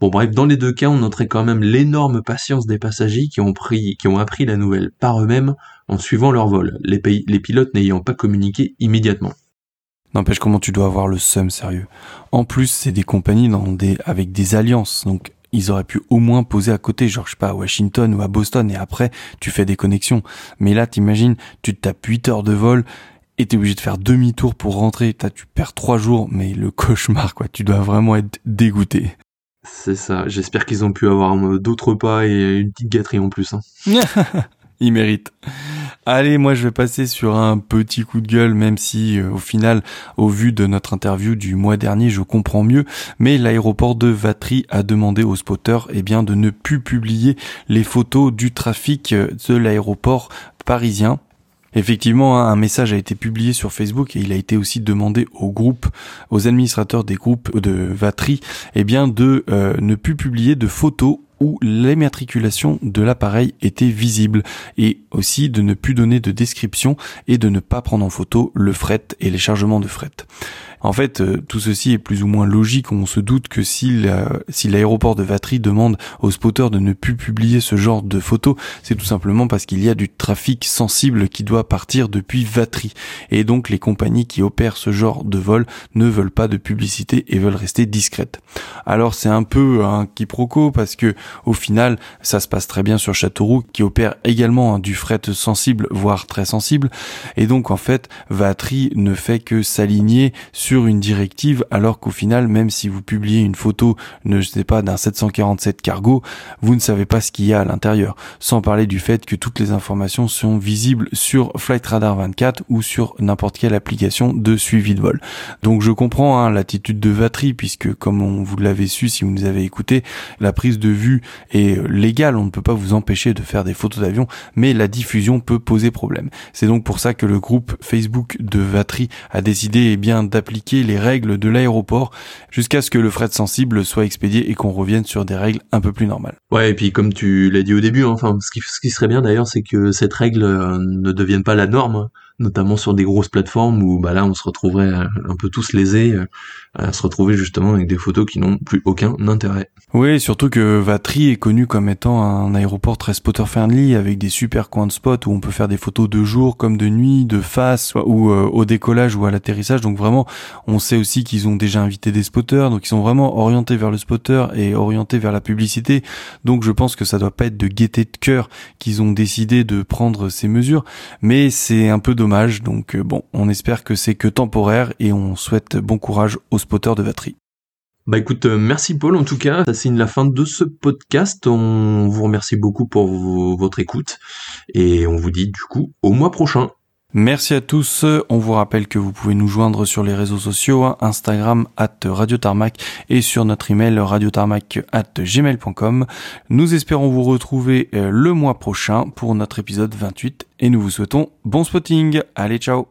Bon bref, dans les deux cas, on noterait quand même l'énorme patience des passagers qui ont, pris, qui ont appris la nouvelle par eux-mêmes en suivant leur vol, les pilotes n'ayant pas communiqué immédiatement. N'empêche comment tu dois avoir le seum sérieux? En plus, c'est des compagnies dans des, avec des alliances, donc ils auraient pu au moins poser à côté, genre je sais pas, à Washington ou à Boston, et après tu fais des connexions. Mais là, t'imagines, tu te tapes 8 heures de vol, et t'es obligé de faire demi-tour pour rentrer, T'as, tu perds 3 jours, mais le cauchemar quoi, tu dois vraiment être dégoûté. C'est ça. J'espère qu'ils ont pu avoir d'autres pas et une petite gâterie en plus. Hein. Il mérite. Allez, moi je vais passer sur un petit coup de gueule, même si euh, au final, au vu de notre interview du mois dernier, je comprends mieux. Mais l'aéroport de Vatry a demandé aux spotters, eh bien, de ne plus publier les photos du trafic euh, de l'aéroport parisien Effectivement, hein, un message a été publié sur Facebook et il a été aussi demandé aux groupes, aux administrateurs des groupes de Vatry, eh bien de euh, ne plus publier de photos où l'immatriculation de l'appareil était visible et aussi de ne plus donner de description et de ne pas prendre en photo le fret et les chargements de fret. En fait, euh, tout ceci est plus ou moins logique. On se doute que si l'aéroport de Vatry demande aux spotters de ne plus publier ce genre de photos, c'est tout simplement parce qu'il y a du trafic sensible qui doit partir depuis Vatry. Et donc les compagnies qui opèrent ce genre de vol ne veulent pas de publicité et veulent rester discrètes. Alors c'est un peu un quiproquo parce que au final, ça se passe très bien sur Châteauroux qui opère également du fret sensible, voire très sensible. Et donc en fait, Vatry ne fait que s'aligner sur une directive alors qu'au final, même si vous publiez une photo, ne sais pas, d'un 747 cargo, vous ne savez pas ce qu'il y a à l'intérieur. Sans parler du fait que toutes les informations sont visibles sur Flight Radar 24 ou sur n'importe quelle application de suivi de vol. Donc je comprends hein, l'attitude de Vatry puisque comme vous l'avez su si vous nous avez écouté, la prise de vue est légale, on ne peut pas vous empêcher de faire des photos d'avion, mais la diffusion peut poser problème. C'est donc pour ça que le groupe Facebook de Vatry a décidé eh bien d'appliquer les règles de l'aéroport jusqu'à ce que le fret sensible soit expédié et qu'on revienne sur des règles un peu plus normales. Ouais, et puis comme tu l'as dit au début, hein, enfin, ce qui, ce qui serait bien d'ailleurs, c'est que cette règle euh, ne devienne pas la norme notamment sur des grosses plateformes où bah là on se retrouverait un peu tous lésés euh, à se retrouver justement avec des photos qui n'ont plus aucun intérêt. Oui, surtout que Vatry est connu comme étant un aéroport très spotter friendly avec des super coins de spot où on peut faire des photos de jour comme de nuit, de face ou euh, au décollage ou à l'atterrissage. Donc vraiment, on sait aussi qu'ils ont déjà invité des spotters, donc ils sont vraiment orientés vers le spotter et orientés vers la publicité. Donc je pense que ça doit pas être de gaieté de cœur qu'ils ont décidé de prendre ces mesures, mais c'est un peu dommage. Donc euh, bon, on espère que c'est que temporaire et on souhaite bon courage aux spotters de Vatry. Bah écoute, euh, merci Paul en tout cas, ça signe la fin de ce podcast. On vous remercie beaucoup pour votre écoute et on vous dit du coup au mois prochain. Merci à tous. On vous rappelle que vous pouvez nous joindre sur les réseaux sociaux, hein, Instagram at Radio Tarmac et sur notre email radiotarmac at gmail.com. Nous espérons vous retrouver euh, le mois prochain pour notre épisode 28 et nous vous souhaitons bon spotting. Allez, ciao.